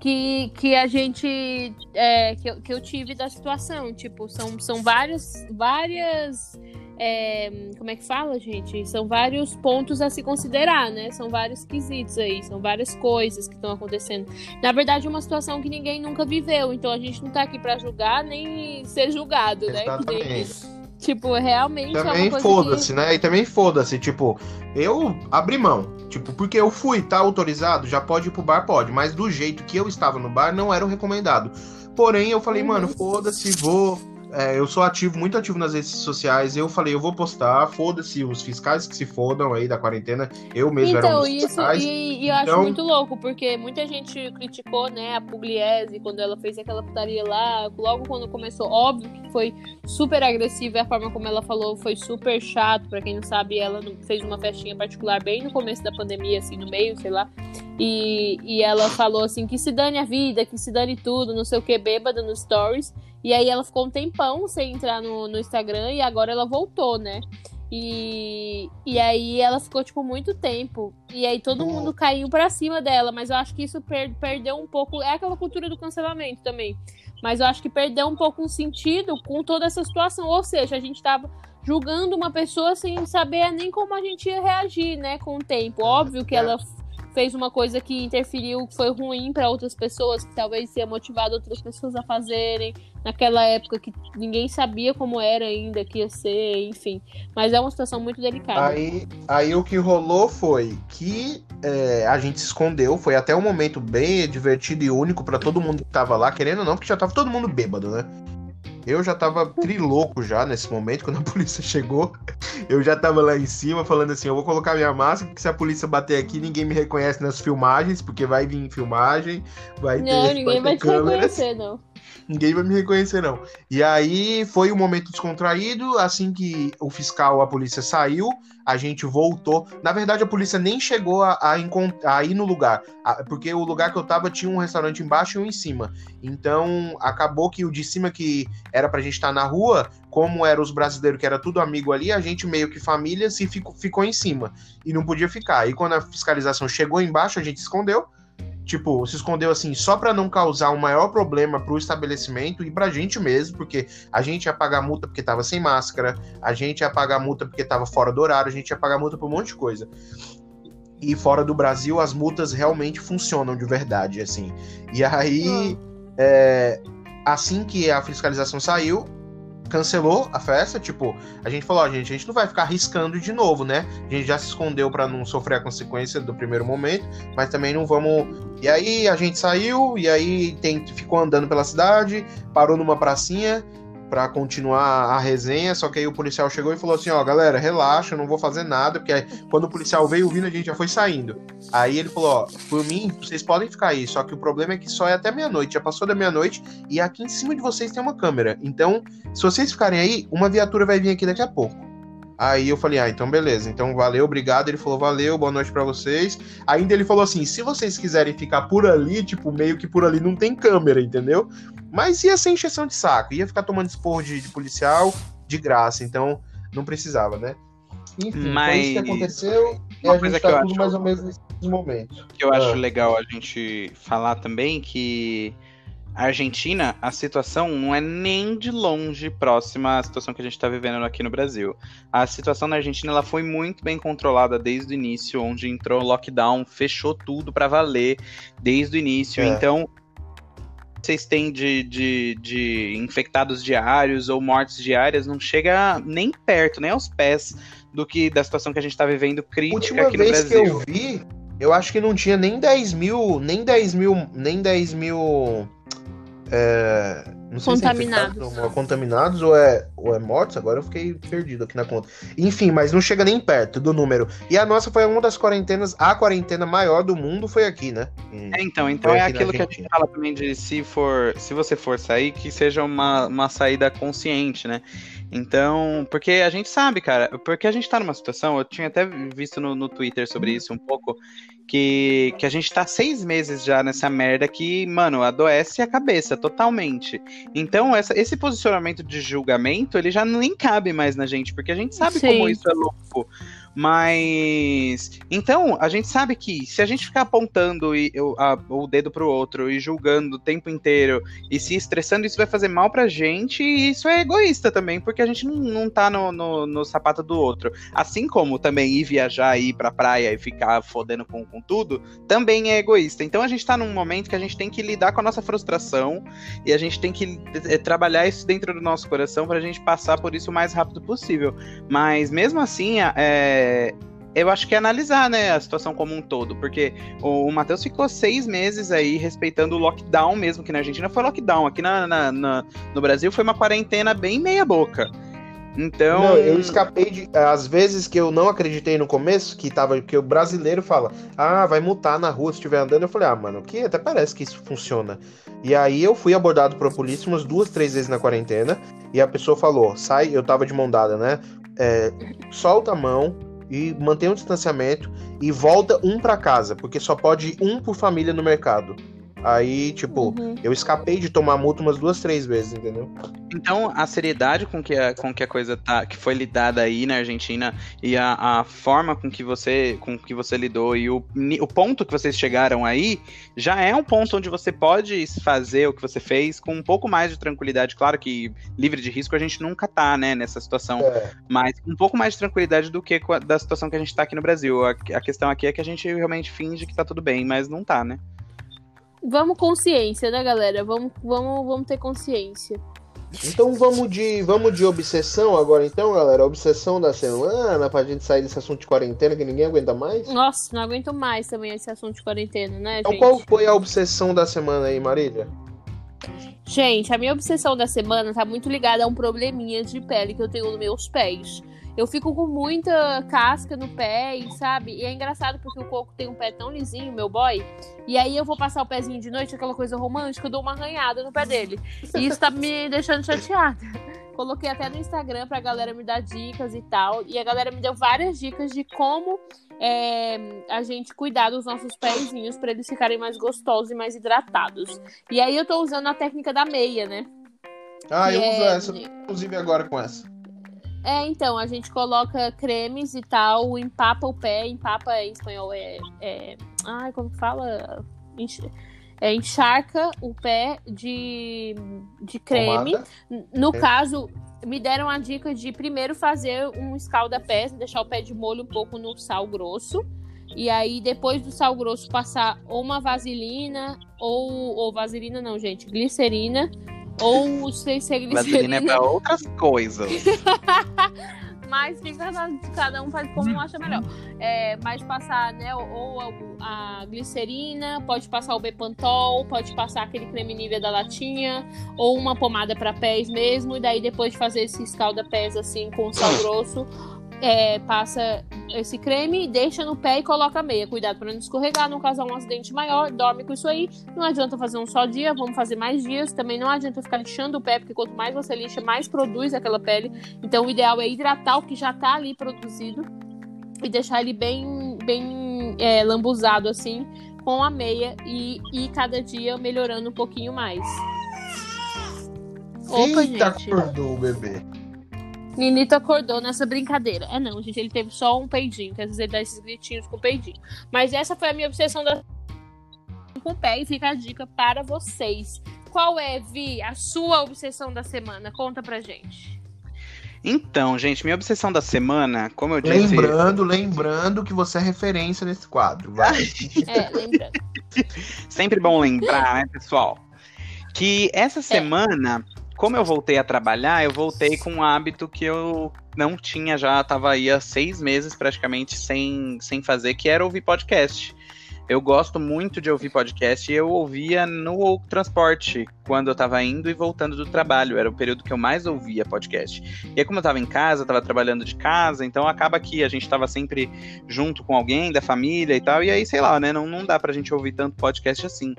que, que a gente. é, que, eu, que eu tive da situação. Tipo, são, são várias. várias é, como é que fala, gente? São vários pontos a se considerar, né? São vários quesitos aí, são várias coisas que estão acontecendo. Na verdade, é uma situação que ninguém nunca viveu, então a gente não tá aqui pra julgar nem ser julgado, né? Que Exatamente. Tipo, realmente é Também coisa foda-se, né? E também foda-se, tipo, eu abri mão. Tipo, porque eu fui, tá autorizado, já pode ir pro bar, pode. Mas do jeito que eu estava no bar, não era o recomendado. Porém, eu falei, Uhum. mano, foda-se, vou. É, eu sou ativo, muito ativo nas redes sociais. Eu falei, eu vou postar, foda-se os fiscais que se fodam aí da quarentena. Eu mesmo era um Então, dos isso, fiscais. e, e eu acho Então- muito louco, porque muita gente criticou, né, a Pugliese quando ela fez aquela putaria lá, logo quando começou, óbvio que foi super agressiva, e a forma como ela falou foi super chato, pra quem não sabe, ela fez uma festinha particular bem no começo da pandemia, assim, no meio, sei lá, e, e ela falou assim, que se dane a vida, que se dane tudo, não sei o que, bêbada nos stories, e aí ela ficou um tempão sem entrar no, no Instagram, e agora ela voltou, né, e, e aí ela ficou, tipo, muito tempo. E aí todo mundo caiu pra cima dela. Mas eu acho que isso per- perdeu um pouco. É aquela cultura do cancelamento também. Mas eu acho que perdeu um pouco o sentido com toda essa situação. Ou seja, a gente tava julgando uma pessoa sem saber nem como a gente ia reagir, né, com o tempo. Óbvio que ela f- fez uma coisa que interferiu, que foi ruim pra outras pessoas, que talvez tenha motivado outras pessoas a fazerem naquela época que ninguém sabia como era ainda, que ia ser, enfim. Mas é uma situação muito delicada. Aí, aí o que rolou foi que é, a gente se escondeu. Foi até um momento bem divertido e único pra todo mundo que tava lá, querendo ou não, porque já tava todo mundo bêbado, né? Eu já tava triloco já nesse momento, quando a polícia chegou. Eu já tava lá em cima falando assim: eu vou colocar minha máscara, porque se a polícia bater aqui, ninguém me reconhece nas filmagens, porque vai vir filmagem, vai ter, Não, ninguém vai te reconhecer, não. Ninguém vai me reconhecer, não. E aí foi um momento descontraído. Assim que o fiscal, a polícia saiu, a gente voltou. Na verdade, a polícia nem chegou a, a, a ir no lugar, a- porque o lugar que eu tava tinha um restaurante embaixo e um em cima. Então acabou que o de cima, que era pra gente estar na rua, como eram os brasileiros, que era tudo amigo ali, a gente meio que família se ficou, ficou em cima e não podia ficar. E quando a fiscalização chegou embaixo, a gente escondeu. Tipo, se escondeu assim, só pra não causar um maior problema pro estabelecimento e pra gente mesmo, porque a gente ia pagar multa porque tava sem máscara, a gente ia pagar multa porque tava fora do horário, a gente ia pagar multa por um monte de coisa. E fora do Brasil, as multas realmente funcionam de verdade, assim. E aí, é, assim que a fiscalização saiu, cancelou a festa, tipo, a gente falou, ó, gente, a gente não vai ficar arriscando de novo, né? A gente já se escondeu pra não sofrer a consequência do primeiro momento, mas também não vamos. E aí a gente saiu, e aí tem, ficou andando pela cidade, parou numa pracinha pra continuar a resenha, só que aí o policial chegou e falou assim, ó, galera, relaxa, eu não vou fazer nada, porque aí, quando o policial veio vindo, a gente já foi saindo. Aí ele falou, ó, por mim, vocês podem ficar aí, só que o problema é que só é até meia-noite, já passou da meia-noite, e aqui em cima de vocês tem uma câmera. Então, se vocês ficarem aí, uma viatura vai vir aqui daqui a pouco. Aí eu falei, ah, então beleza, então valeu, obrigado. Ele falou, valeu, boa noite pra vocês. Ainda ele falou assim: se vocês quiserem ficar por ali, tipo, meio que por ali não tem câmera, entendeu? Mas ia ser encheção de saco, ia ficar tomando esporro de, de policial de graça, então não precisava, né? Enfim, Mas- foi isso que aconteceu e Uma a coisa gente que eu tá tudo acho- mais ou menos nesses momentos. que eu acho Ah. legal a gente falar também que a Argentina, a situação não é nem de longe próxima à situação que a gente está vivendo aqui no Brasil. A situação na Argentina ela foi muito bem controlada desde o início, onde entrou o lockdown, fechou tudo para valer desde o início. É. Então, vocês têm de, de, de infectados diários ou mortes diárias, não chega nem perto, nem aos pés do que da situação que a gente está vivendo crítica Última aqui no vez que Brasil. eu vi, eu acho que não tinha nem 10 mil, nem 10 mil, nem 10 mil. É, não sei Contaminados. Se é ou contaminados ou é, ou é mortos, agora eu fiquei perdido aqui na conta. Enfim, mas não chega nem perto do número. E a nossa foi uma das quarentenas, a quarentena maior do mundo foi aqui, né? Em- É, então, então é aquilo que a gente fala também de se for, se você for sair, que seja uma, uma saída consciente, né? Então, porque a gente sabe, cara, porque a gente tá numa situação, eu tinha até visto no, no Twitter sobre isso um pouco, que, que a gente tá seis meses já nessa merda que, mano, adoece a cabeça totalmente. Então, essa, esse posicionamento de julgamento, ele já nem cabe mais na gente, porque a gente sabe Sim. como isso é louco. Mas. Então, a gente sabe que se a gente ficar apontando e, o- a- o dedo pro outro e julgando o tempo inteiro e se estressando, isso vai fazer mal pra gente e isso é egoísta também, porque a gente não, não tá no, no, no sapato do outro. Assim como também ir viajar, ir pra praia e ficar fodendo com, com tudo, também é egoísta. Então a gente tá num momento que a gente tem que lidar com a nossa frustração e a gente tem que eh, trabalhar isso dentro do nosso coração pra gente passar por isso o mais rápido possível. Mas mesmo assim, é, eu acho que é analisar, né, a situação como um todo, porque o, o Matheus ficou seis meses aí respeitando o lockdown mesmo, que na Argentina foi lockdown, aqui na, na- na- no Brasil foi uma quarentena bem meia boca. Então, Não, eu escapei de. Às vezes que eu não acreditei no começo, que tava. Que o brasileiro fala, ah, vai multar na rua se estiver andando. Eu falei, ah, mano, que até parece que isso funciona. E aí eu fui abordado por polícia umas duas, três vezes na quarentena. E a pessoa falou, sai, eu tava de mão dada, né? É, solta a mão e mantém o distanciamento e volta um pra casa, porque só pode um por família no mercado. Aí, tipo, Uhum. eu escapei de tomar multa umas duas, três vezes, entendeu? Então, a seriedade com que a, com que a coisa tá, que foi lidada aí na Argentina e a, a forma com que você com que você lidou e o, o ponto que vocês chegaram aí já é um ponto onde você pode fazer o que você fez com um pouco mais de tranquilidade. Claro que livre de risco a gente nunca tá, né, nessa situação, É. mas com um pouco mais de tranquilidade do que com a- da situação que a gente tá aqui no Brasil. A, a questão aqui é que a gente realmente finge que tá tudo bem, mas não tá, né? Vamos consciência, né, galera? Vamos, vamos, vamos ter consciência. Então vamos de, vamos de obsessão agora, então, galera. Obsessão da semana, pra gente sair desse assunto de quarentena que ninguém aguenta mais. Nossa, não aguento mais também esse assunto de quarentena, né, Então gente? qual foi a obsessão da semana aí, Marília? Gente, a minha obsessão da semana tá muito ligada a um probleminha de pele que eu tenho nos meus pés. Eu fico com muita casca no pé, e, sabe? E é engraçado porque o coco tem um pé tão lisinho, meu boy. E aí eu vou passar o pezinho de noite, aquela coisa romântica, eu dou uma arranhada no pé dele. E isso tá me deixando chateada. Coloquei até no Instagram pra galera me dar dicas e tal. E a galera me deu várias dicas de como é, a gente cuidar dos nossos pezinhos pra eles ficarem mais gostosos e mais hidratados. E aí eu tô usando a técnica da meia, né? Ah, eu Que uso é- essa, inclusive agora com essa. É, então, a gente coloca cremes e tal, empapa o pé, empapa em espanhol é. é ai, como que fala? Enx- É, encharca o pé de, de creme. Pomada. No É. caso, me deram a dica de primeiro fazer um escalda-pés, deixar o pé de molho um pouco no sal grosso. E aí, depois do sal grosso, passar ou uma vaselina, ou, ou vaselina não, gente, glicerina, Ou sem ser Vaselina glicerina. é pra outras coisas. Mas fica cada um faz como acha melhor. É, mas passar, né, ou a, a glicerina, pode passar o Bepantol, pode passar aquele creme Nivea da latinha, ou uma pomada para pés mesmo, e daí depois de fazer esse escalda-pés assim com sal grosso, é, passa esse creme, deixa no pé e coloca a meia. Cuidado para não escorregar, não causar um acidente maior, dorme com isso aí. Não adianta fazer um só dia, vamos fazer mais dias. Também não adianta ficar lixando o pé, porque quanto mais você lixa, mais produz aquela pele. Então o ideal é hidratar o que já tá ali produzido e deixar ele bem, bem é, lambuzado assim com a meia e, e cada dia melhorando um pouquinho mais. Opa, Eita, gente. acordou o bebê. Ninito acordou nessa brincadeira. É não, gente, ele teve só um peidinho, que às vezes ele dá esses gritinhos com o peidinho. Mas essa foi a minha obsessão da com o pé e fica a dica para vocês. Qual é, Vi, a sua obsessão da semana? Conta pra gente. Então, gente, minha obsessão da semana, como eu disse. Lembrando, lembrando que você é referência nesse quadro. Vai. É, lembrando. Sempre bom lembrar, né, pessoal? Que essa semana, como eu voltei a trabalhar, eu voltei com um hábito que eu não tinha já, tava aí há seis meses praticamente sem, sem fazer, que era ouvir podcast. Eu gosto muito de ouvir podcast e eu ouvia no transporte, quando eu tava indo e voltando do trabalho. Era o período que eu mais ouvia podcast. E aí, como eu tava em casa, tava trabalhando de casa, então acaba que a gente tava sempre junto com alguém da família e tal. E aí, sei lá, né? Não, não dá pra gente ouvir tanto podcast assim.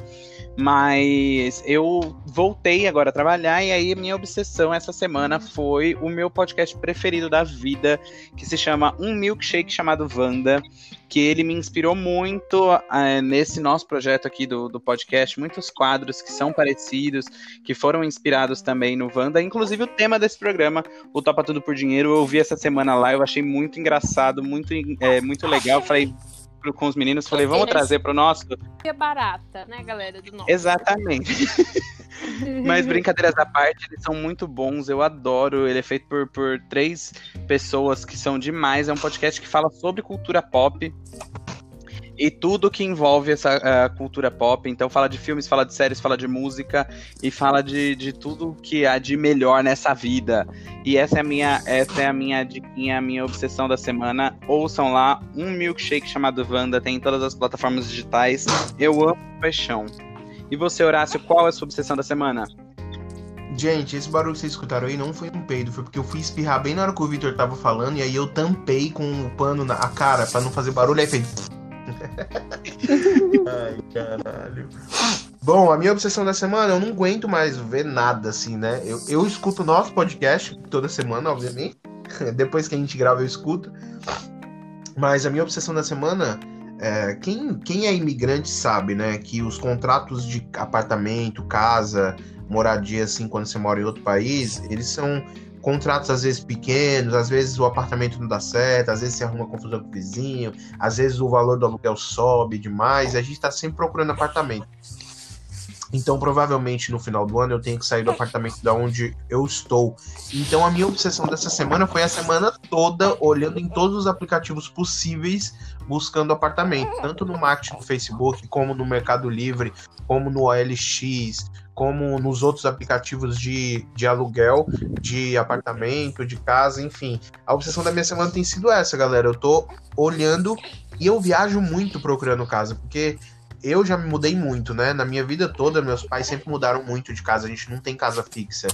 Mas eu voltei agora a trabalhar e aí minha obsessão essa semana foi o meu podcast preferido da vida, que se chama Um Milkshake chamado Wanda, que ele me inspirou muito eh, nesse nosso projeto aqui do, do podcast, muitos quadros que são parecidos, que foram inspirados também no Wanda, inclusive o tema desse programa, o Topa Tudo por Dinheiro, eu ouvi essa semana lá, eu achei muito engraçado, muito, eh, muito legal, falei pro- com os meninos, falei, vamos trazer pro nosso É barata, né, galera do norte. Exatamente. Mas brincadeiras à parte, eles são muito bons, eu adoro. Ele é feito por, por três pessoas que são demais. É um podcast que fala sobre cultura pop e tudo que envolve essa cultura pop. Então fala de filmes, fala de séries, fala de música e fala de, de tudo que há de melhor nessa vida. E essa é a minha, essa é a minha diquinha, a minha obsessão da semana. Ouçam lá um milkshake chamado Wanda, tem em todas as plataformas digitais. Eu amo paixão. E você, Horácio, qual é a sua obsessão da semana? Gente, esse barulho que vocês escutaram aí não foi um peido, foi porque eu fui espirrar bem na hora que o Victor tava falando e aí eu tampei com o pano na a cara pra não fazer barulho, aí fez. Ai, caralho. Bom, a minha obsessão da semana, eu não aguento mais ver nada assim, né? Eu, eu escuto o nosso podcast toda semana, obviamente. Depois que a gente grava, eu escuto. Mas a minha obsessão da semana, é, quem, quem é imigrante sabe, né? Que os contratos de apartamento, casa, moradia, assim, quando você mora em outro país, eles são contratos às vezes pequenos, às vezes o apartamento não dá certo, às vezes você arruma confusão com o vizinho, às vezes o valor do aluguel sobe demais, a gente tá sempre procurando apartamento. Então, provavelmente no final do ano eu tenho que sair do apartamento da onde eu estou. Então, a minha obsessão dessa semana foi a semana toda olhando em todos os aplicativos possíveis buscando apartamento, tanto no marketing do Facebook, como no Mercado Livre, como no OLX, como nos outros aplicativos de, de aluguel, de apartamento, de casa, enfim. A obsessão da minha semana tem sido essa, galera. Eu tô olhando e eu viajo muito procurando casa, porque eu já me mudei muito, né? Na minha vida toda, meus pais sempre mudaram muito de casa. A gente não tem casa fixa,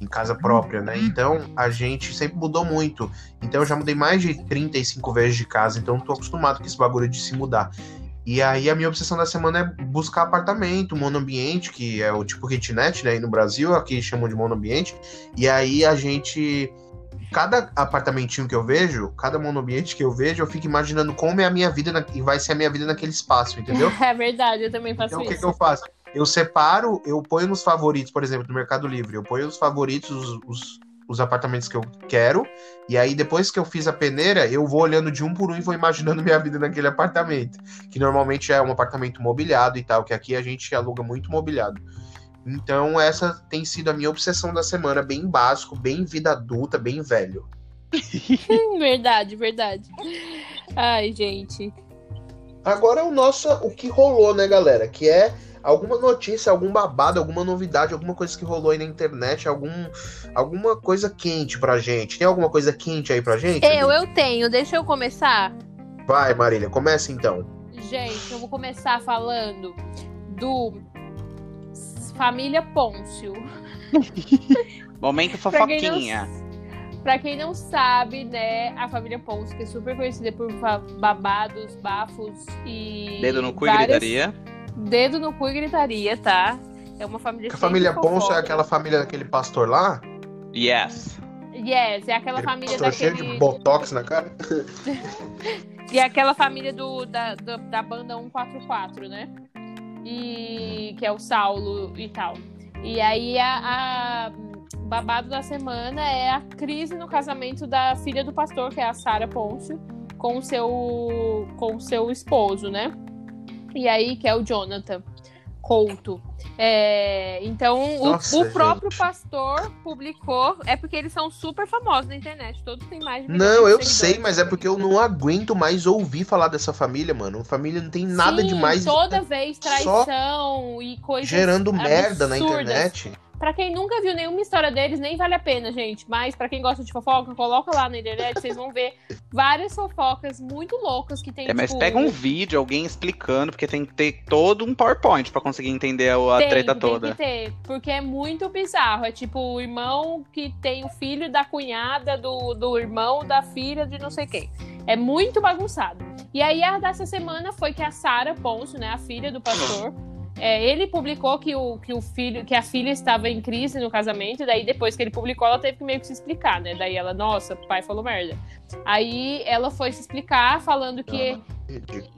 em casa própria, né? Então a gente sempre mudou muito. Então eu já mudei mais de 35 vezes de casa, então tô acostumado com esse bagulho de se mudar. E aí a minha obsessão da semana é buscar apartamento, monoambiente, que é o tipo kitnet, né? Aí no Brasil, aqui chamam de monoambiente. E aí a gente. Cada apartamentinho que eu vejo, cada monoambiente que eu vejo, eu fico imaginando como é a minha vida na- e vai ser a minha vida naquele espaço, entendeu? É verdade, eu também faço Então o que, isso. que eu faço? Eu separo, eu ponho nos favoritos, por exemplo, no Mercado Livre, eu ponho nos favoritos os, os, os apartamentos que eu quero, e aí depois que eu fiz a peneira, eu vou olhando de um por um e vou imaginando minha vida naquele apartamento, que normalmente é um apartamento mobiliado e tal, que aqui a gente aluga muito mobiliado. Então essa tem sido a minha obsessão da semana, bem básico, bem vida adulta, bem velho. Verdade, verdade. Ai, gente. Agora o nosso, o que rolou, né, galera? Que é alguma notícia, algum babado, alguma novidade, alguma coisa que rolou aí na internet, algum, alguma coisa quente pra gente. Tem alguma coisa quente aí pra gente? Eu, eu tenho. Deixa eu começar. Vai, Marília, começa então. Gente, eu vou começar falando do Família Pôncio. Momento fofoquinha. Pra quem não sabe, né, a família Pôncio, que é super conhecida por babados, bafos e. Dedo no cu e várias- gritaria. Dedo no cu e gritaria, tá? É uma família A família Ponce é aquela família daquele pastor lá? Yes. Yes, é aquela Aquele família pastor cheio daquele. de botox na cara? E é aquela família do, da, da, da banda 144, né? E que é o Saulo e tal. E aí a, a babado da semana é a crise no casamento da filha do pastor, que é a Sara Pôncio, com o seu com o seu esposo, né? E aí que é o Jonathan Couto. É, então o- Nossa, o, próprio gente. pastor publicou, é porque eles são super famosos na internet, todos têm mais de Não, eu sei, mas é porque eu não aguento mais ouvir falar dessa família, mano. A família não tem nada Sim, demais Toda vez traição e coisas gerando merda na absurdas. internet. Pra quem nunca viu nenhuma história deles, nem vale a pena, gente. Mas pra quem gosta de fofoca, coloca lá na internet, vocês vão ver várias fofocas muito loucas que tem, É, mas tipo, pega um vídeo, alguém explicando, porque tem que ter todo um PowerPoint pra conseguir entender a, tem, treta tem toda. que ter, porque é muito bizarro. É tipo o irmão que tem o filho da cunhada do, do irmão da filha de não sei quem. É muito bagunçado. E aí a dessa semana foi que a Sara Ponce, né, a filha do pastor, é, ele publicou que o, que o filho, que a filha estava em crise no casamento, e daí depois que ele publicou, ela teve que meio que se explicar, né? Daí ela, nossa, o pai falou merda. Aí ela foi se explicar falando que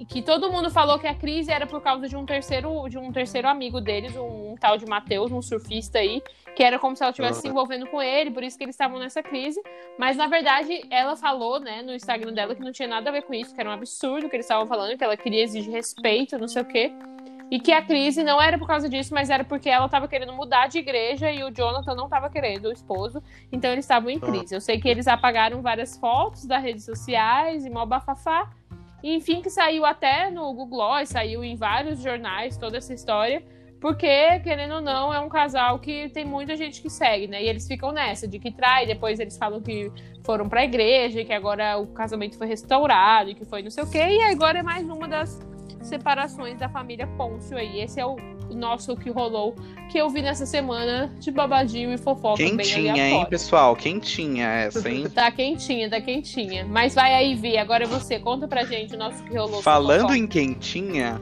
que todo mundo falou que a crise era por causa de um terceiro, de um terceiro amigo deles, um, um tal de Matheus, um surfista aí, que era como se ela estivesse se envolvendo com ele, por isso que eles estavam nessa crise. Mas na verdade, ela falou, né, no Instagram dela que não tinha nada a ver com isso, que era um absurdo que eles estavam falando, que ela queria exigir respeito, não sei o quê. E que a crise não era por causa disso, mas era porque ela estava querendo mudar de igreja e o Jonathan não estava querendo, o esposo. Então eles estavam em crise. Eu sei que eles apagaram várias fotos das redes sociais e mó bafafá. E, enfim, que saiu até no Google Gloss, saiu em vários jornais toda essa história. Porque, querendo ou não, é um casal que tem muita gente que segue, né? E eles ficam nessa, de que trai, depois eles falam que foram pra igreja, que agora o casamento foi restaurado, e que foi não sei o quê. E agora é mais uma das separações da família Pôncio aí. Esse é o nosso que rolou, que eu vi nessa semana de babadinho e fofoca bem Quentinha, hein, aleatória. pessoal? Quentinha essa, hein? Tá quentinha, tá quentinha. Mas vai aí, Vi, agora é você. Conta pra gente o nosso que rolou. Falando em quentinha,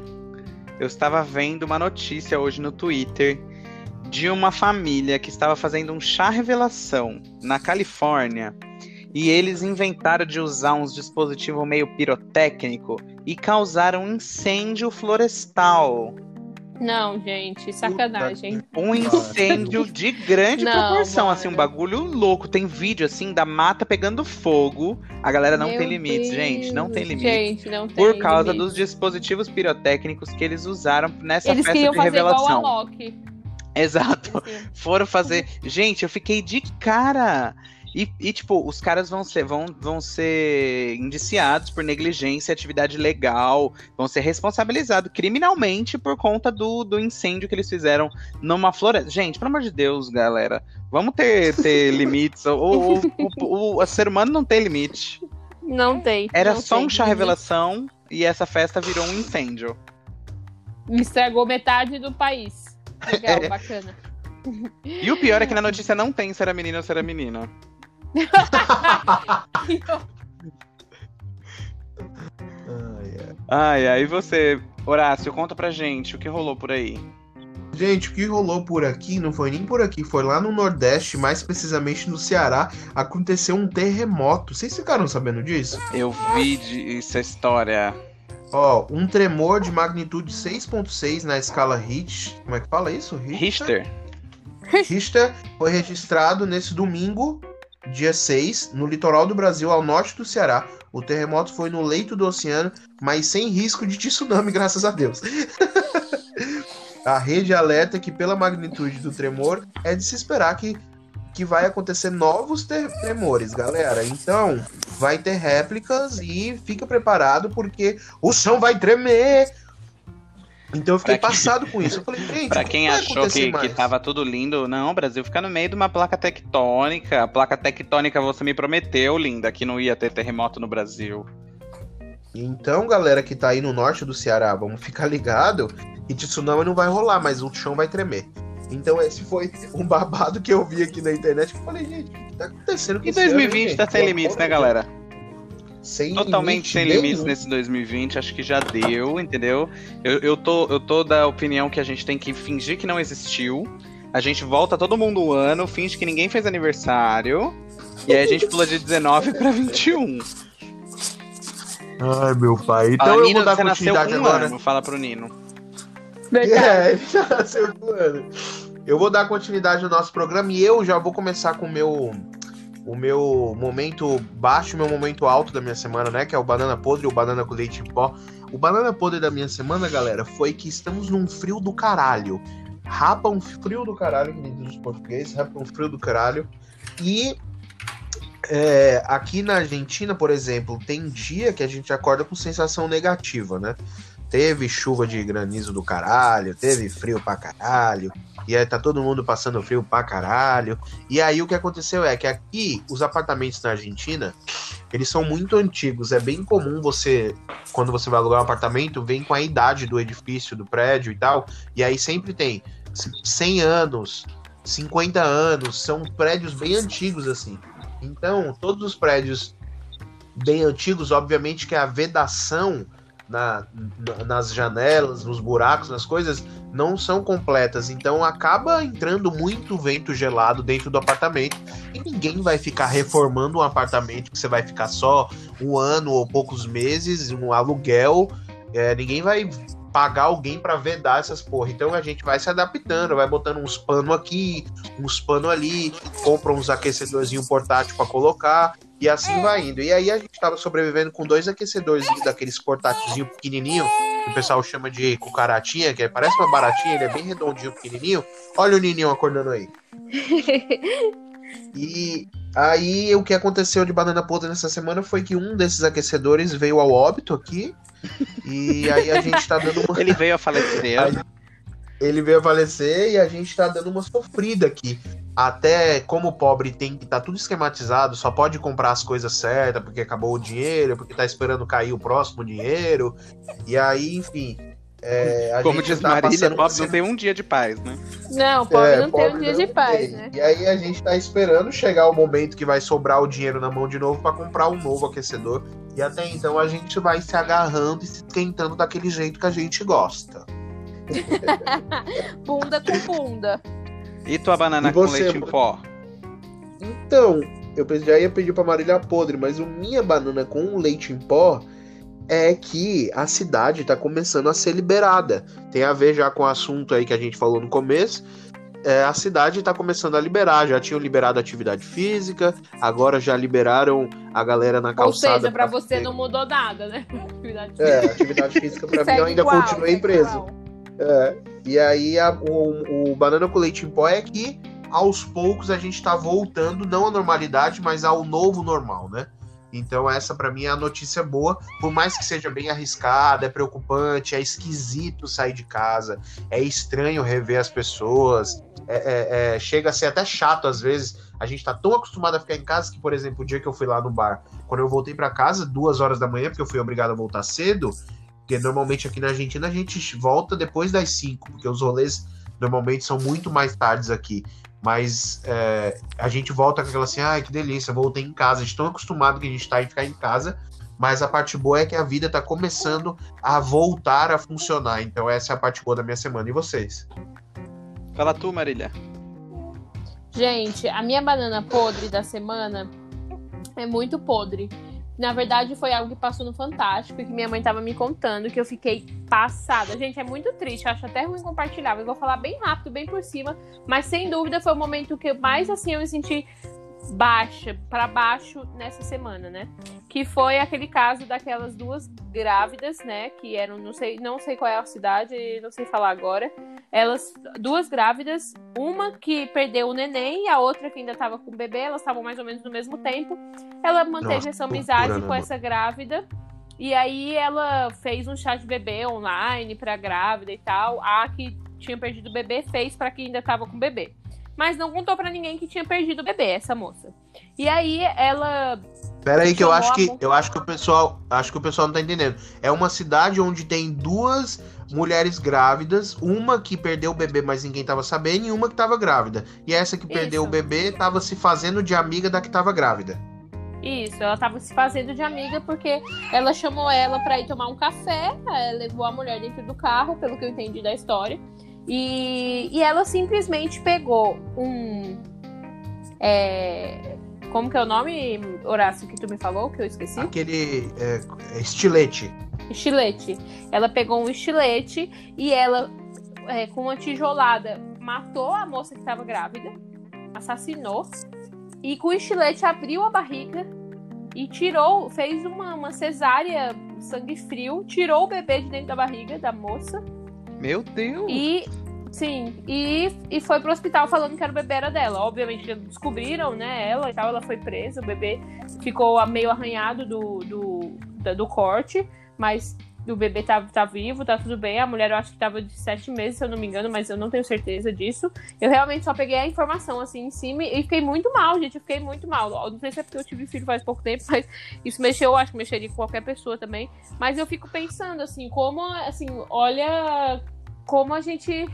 eu estava vendo uma notícia hoje no Twitter de uma família que estava fazendo um chá revelação na Califórnia e eles inventaram de usar uns dispositivos meio pirotécnico e causaram um incêndio florestal. Não, gente, sacanagem. Um incêndio de grande Não, proporção, mano. assim, um bagulho louco. Tem vídeo, assim, da mata pegando fogo. A galera não Meu tem limites, gente, não tem Deus, limites. Gente, não tem Por causa limites. dos dispositivos pirotécnicos que eles usaram nessa Eles festa de fazer revelação. igual a Loki. Exato. Foram fazer. Gente, eu fiquei de cara. E, e, tipo, os caras vão ser, vão, vão ser indiciados por negligência, atividade legal, vão ser responsabilizados criminalmente por conta do, do incêndio que eles fizeram numa floresta. Gente, pelo amor de Deus, galera, vamos ter, ter limites. O, o, o, o ser humano não tem limite. Não tem. Era não só tem. um chá revelação e essa festa virou um incêndio. Estragou metade do país. Legal, É. bacana. E o pior é que na notícia não tem se era menino ou se era menina. Ai, e você, Horácio, conta pra gente o que rolou por aí. Gente, o que rolou por aqui não foi nem por aqui, foi lá no Nordeste, mais precisamente no Ceará, aconteceu um terremoto. Vocês ficaram sabendo disso? Eu vi de- essa história. Ó, um tremor de magnitude 6.6 na escala Richter. Como é que fala isso? Richter? Richter foi registrado nesse domingo, dia 6, no litoral do Brasil, ao norte do Ceará. O terremoto foi no leito do oceano, mas sem risco de tsunami, graças a Deus. a rede alerta que, pela magnitude do tremor, é de se esperar que, que vai acontecer novos tremores, galera. Então, vai ter réplicas e fica preparado porque o chão vai tremer. Então eu fiquei Pra quem- passado com isso. Eu falei, gente, Pra quem achou que, que mais? tava tudo lindo, não, Brasil fica no meio de uma placa tectônica. A placa tectônica você me prometeu, linda, que não ia ter terremoto no Brasil. Então, galera que tá aí no norte do Ceará, vamos ficar ligado que tsunami não vai rolar, mas o chão vai tremer. Então esse foi um babado que eu vi aqui na internet que eu falei, gente, o que tá acontecendo com E ano, 2020 hein, tá sem limites, né, galera? Sem Totalmente limite sem nenhum. limites nesse 2020, acho que já deu, entendeu? Eu, eu, tô, eu tô da opinião que a gente tem que fingir que não existiu. A gente volta todo mundo um ano, finge que ninguém fez aniversário. E aí a gente pula de 19 pra 21. Ai, meu pai. Então Fala, eu Nino, vou dar continuidade um agora. ano, fala pro Nino. Verdade. É, ele já nasceu com ano. Eu vou dar continuidade no nosso programa e eu já vou começar com o meu o meu momento baixo e meu momento alto da minha semana, né? Que é o banana podre o banana com leite em pó. O banana podre da minha semana, galera, foi que estamos num frio do caralho. Rapa um frio do caralho, que diz os portugueses, rapa um frio do caralho. E é, aqui na Argentina, por exemplo, tem dia que a gente acorda com sensação negativa, né? Teve chuva de granizo do caralho, teve frio pra caralho, e aí tá todo mundo passando frio pra caralho. E aí o que aconteceu é que aqui os apartamentos na Argentina, eles são muito antigos. É bem comum você, quando você vai alugar um apartamento, vem com a idade do edifício, do prédio e tal. E aí sempre tem 100 anos, 50 anos, são prédios bem antigos assim. Então, todos os prédios bem antigos, obviamente que a vedação na, na- nas janelas, nos buracos, nas coisas, não são completas. Então acaba entrando muito vento gelado dentro do apartamento. E ninguém vai ficar reformando um apartamento que você vai ficar só um ano ou poucos meses, um aluguel. É, ninguém vai pagar alguém para vedar essas porra. Então a gente vai se adaptando, vai botando uns pano aqui, uns pano ali, compra uns aquecedorzinho portátil para colocar e assim vai indo. E aí a gente tava sobrevivendo com dois aquecedores daqueles portátilzinho pequenininho, que o pessoal chama de cucaratinha, que é- parece uma baratinha, ele é bem redondinho, pequenininho. Olha o Nininho acordando aí. E aí o que aconteceu de banana podre nessa semana foi que um desses aquecedores veio ao óbito aqui. E aí a gente tá dando uma Ele veio a falecer. Aí- ele veio a falecer e a gente tá dando uma sofrida aqui. Até como o pobre tem que tá tudo esquematizado, só pode comprar as coisas certas porque acabou o dinheiro, porque tá esperando cair o próximo dinheiro. E aí, enfim. é, a Como gente diz tá Marília, por não tem um dia de paz, né? Não, pobre É, não tem um pobre dia de paz, tem. né? E aí a gente tá esperando chegar o momento que vai sobrar o dinheiro na mão de novo pra comprar um novo aquecedor. E até então a gente vai se agarrando e se esquentando daquele jeito que a gente gosta. Bunda com bunda. E tua banana E com você, leite em pó? Então, eu já ia pedir pra Marília podre, mas o minha banana com leite em pó é que a cidade tá começando a ser liberada. Tem a ver já com o assunto aí que a gente falou no começo. É, a cidade tá começando a liberar, já tinham liberado atividade física, agora já liberaram a galera na Ou calçada. seja, pra pra você não mudou nada, né? Atividade É, atividade física pra mim eu ainda igual, continuei preso. igual. É, e aí a- o, o banana com leite em pó é que aos poucos a gente tá voltando, não à normalidade, mas ao novo normal, né? Então essa pra mim é a notícia boa, por mais que seja bem arriscada, é preocupante, é esquisito sair de casa, é estranho rever as pessoas, é- é- é- chega a ser até chato às vezes. A gente tá tão acostumado a ficar em casa que, por exemplo, o dia que eu fui lá no bar, quando eu voltei pra casa, duas horas da manhã, porque eu fui obrigado a voltar cedo, porque normalmente aqui na Argentina a gente volta depois das 5, porque os rolês normalmente são muito mais tardes aqui. Mas é, a gente volta com aquela assim, ai que delícia, voltei em casa. A gente tão acostumado que a gente tá em ficar em casa. Mas a parte boa é que a vida tá começando a voltar a funcionar. Então essa é a parte boa da minha semana. E vocês? Fala tu, Marília. Gente, a minha banana podre da semana é muito podre. Na verdade, foi algo que passou no Fantástico e que minha mãe tava me contando, que eu fiquei passada. Gente, é muito triste, acho até ruim compartilhar. Eu vou falar bem rápido, bem por cima, mas sem dúvida foi o momento que mais assim eu me senti baixa, pra baixo nessa semana, né? Que foi aquele caso daquelas duas grávidas, né, que eram, não sei, não sei qual é a cidade, não sei falar agora. Elas duas grávidas, uma que perdeu o neném e a outra que ainda estava com o bebê, elas estavam mais ou menos no mesmo tempo. Ela manteve Nossa, essa amizade né, com essa grávida E aí ela fez um chá de bebê online pra grávida e tal. A que tinha perdido o bebê fez pra quem ainda tava com o bebê. Mas não contou pra ninguém que tinha perdido o bebê, essa moça. E aí ela Pera aí que eu acho que eu acho que o pessoal, acho que o pessoal não tá entendendo. É uma cidade onde tem duas mulheres grávidas, uma que perdeu o bebê, mas ninguém tava sabendo, e uma que tava grávida. E essa que perdeu Isso. o bebê tava se fazendo de amiga da que tava grávida. Isso, ela tava se fazendo de amiga porque ela chamou ela pra ir tomar um café, ela levou a mulher dentro do carro, pelo que eu entendi da história. E, e ela simplesmente pegou um. é, como que é o nome, Horácio, que tu me falou, que eu esqueci? Aquele é, estilete. Estilete. Ela pegou um estilete e ela, é, com uma tijolada, matou a moça que estava grávida, assassinou, e com o estilete abriu a barriga e tirou, fez uma, uma cesárea, sangue frio, tirou o bebê de dentro da barriga da moça Meu Deus! e. Sim, e, e foi pro hospital falando que era o bebê era dela. Obviamente descobriram, né, ela e tal, ela foi presa, o bebê ficou meio arranhado do, do, do corte, mas o bebê tá, tá vivo, tá tudo bem. A mulher eu acho que tava de sete meses, se eu não me engano, mas eu não tenho certeza disso. Eu realmente só peguei a informação assim em cima e fiquei muito mal, gente. Eu fiquei muito mal. Eu Não sei se é porque eu tive filho faz pouco tempo, mas isso mexeu, eu acho que mexeria com qualquer pessoa também. Mas eu fico pensando assim, como assim, olha como a gente.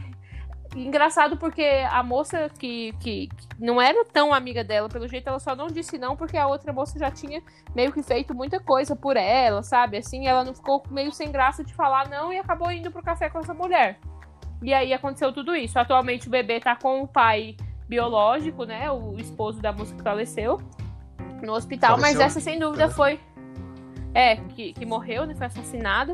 Engraçado porque a moça que, que, que não era tão amiga dela, pelo jeito ela só não disse não porque a outra moça já tinha meio que feito muita coisa por ela, sabe? Assim, ela não ficou meio sem graça de falar não e acabou indo pro café com essa mulher. E aí aconteceu tudo isso. Atualmente o bebê tá com o pai biológico, né? O esposo da moça que faleceu no hospital, mas Faleceu? essa sem dúvida foi. É, que, que morreu, né? Foi assassinada.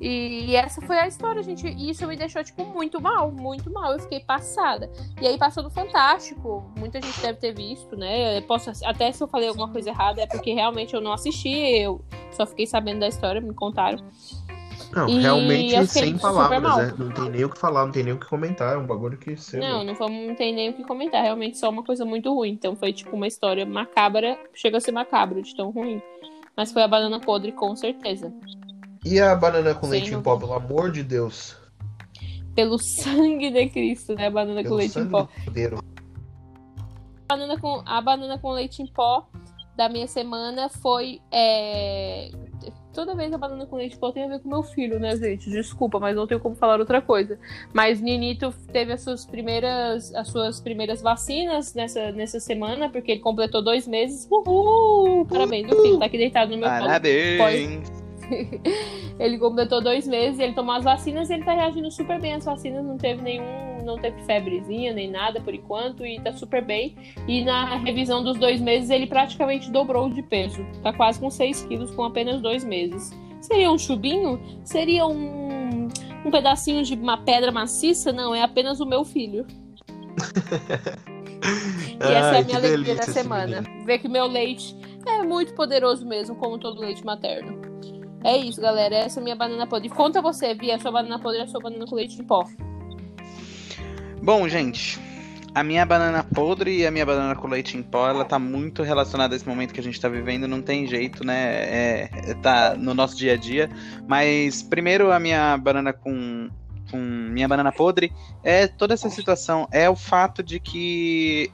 E, e essa foi a história, gente. E isso me deixou, tipo, muito mal, muito mal. Eu fiquei passada. E aí passou no Fantástico. Muita gente deve ter visto, né? Eu posso, até se eu falei alguma coisa errada, é porque realmente eu não assisti. Eu só fiquei sabendo da história, me contaram. Não, E realmente sem palavras, né? Não tem nem o que falar, não tem nem o que comentar. É um bagulho que você. Não, não, vamos, não tem nem o que comentar. Realmente só uma coisa muito ruim. Então foi tipo uma história macabra. Chega a ser macabro de tão ruim. Mas foi a banana podre, com certeza. E a banana com Sem leite em pó, pelo amor de Deus. Pelo sangue de Cristo, né? A banana Pelo com leite em pó. banana com, a banana com leite em pó da minha semana foi. é, Toda vez a banana com leite em pó tem a ver com meu filho, né, gente? Desculpa, mas não tenho como falar outra coisa. Mas Ninito teve as suas primeiras, as suas primeiras vacinas nessa, nessa semana, porque ele completou dois meses. Uhul! Parabéns, meu filho. Tá aqui deitado no meu colo. Parabéns! Ele completou dois meses, ele tomou as vacinas e ele tá reagindo super bem às vacinas, não teve nenhum, não teve febrezinha nem nada por enquanto e tá super bem. E na revisão dos dois meses ele praticamente dobrou de peso, tá quase com 6 quilos com apenas dois meses. Seria um chubinho? Seria um, um pedacinho de uma pedra maciça? Não, é apenas o meu filho. E essa é Ai, a que minha alegria da semana. menino. Ver que meu leite é muito poderoso mesmo, como todo leite materno. É isso, galera. Essa é a minha banana podre. Conta você, Bia, a sua banana podre a sua banana com leite em pó. Bom, gente, a minha banana podre e a minha banana com leite em pó, ela tá muito relacionada a esse momento que a gente tá vivendo, não tem jeito, né? É, é- tá no nosso dia a dia. Mas primeiro a minha banana com, com minha banana podre é toda essa situação, é o fato de que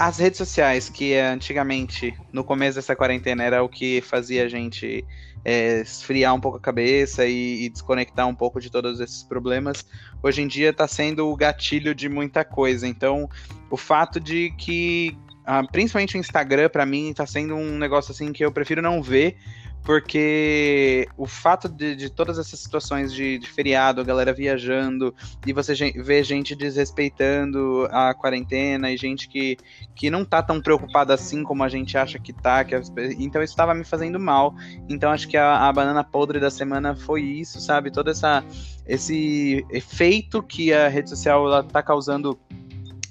as redes sociais, que antigamente, no começo dessa quarentena, era o que fazia a gente é, esfriar um pouco a cabeça e, e desconectar um pouco de todos esses problemas, hoje em dia está sendo o gatilho de muita coisa. Então, o fato de que, ah, principalmente o Instagram, para mim, está sendo um negócio assim que eu prefiro não ver, porque o fato de, de todas essas situações de, de feriado, a galera viajando, e você vê gente desrespeitando a quarentena e gente que, que não tá tão preocupada assim como a gente acha que tá, que as então isso estava me fazendo mal. Então acho que a, a banana podre da semana foi isso, sabe? Toda essa esse efeito que a rede social ela tá causando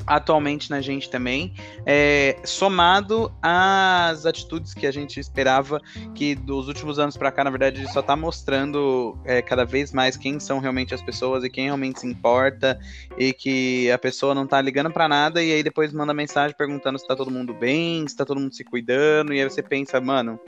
atualmente na gente também, é, somado às atitudes que a gente esperava, que dos últimos anos para cá, na verdade, só tá mostrando é, cada vez mais quem são realmente as pessoas e quem realmente se importa, e que a pessoa não tá ligando para nada, e aí depois manda mensagem perguntando se tá todo mundo bem, se tá todo mundo se cuidando, e aí você pensa, mano,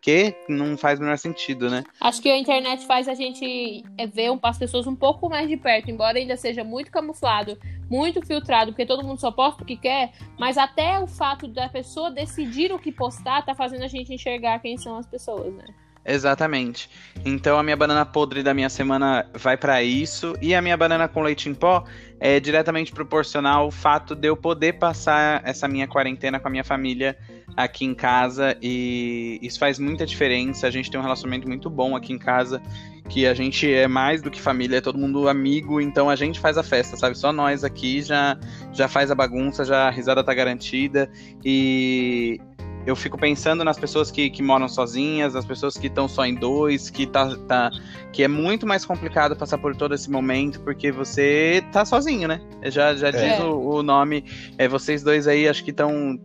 Que não faz o menor sentido, né? Acho que a internet faz a gente é, ver as pessoas um pouco mais de perto, embora ainda seja muito camuflado, muito filtrado, porque todo mundo só posta o que quer, mas até o fato da pessoa decidir o que postar tá fazendo a gente enxergar quem são as pessoas, né? Exatamente. Então a minha banana podre da minha semana vai pra isso e a minha banana com leite em pó é diretamente proporcional ao fato de eu poder passar essa minha quarentena com a minha família aqui em casa e isso faz muita diferença. A gente tem um relacionamento muito bom aqui em casa, que a gente é mais do que família, é todo mundo amigo, então a gente faz a festa, sabe? Só nós aqui já já faz a bagunça, já a risada tá garantida e eu fico pensando nas pessoas que, que moram sozinhas, nas pessoas que estão só em dois, que tá, tá que é muito mais complicado passar por todo esse momento, porque você tá sozinho, né? Já, já diz É. o, o nome. É, vocês dois aí acho que estão.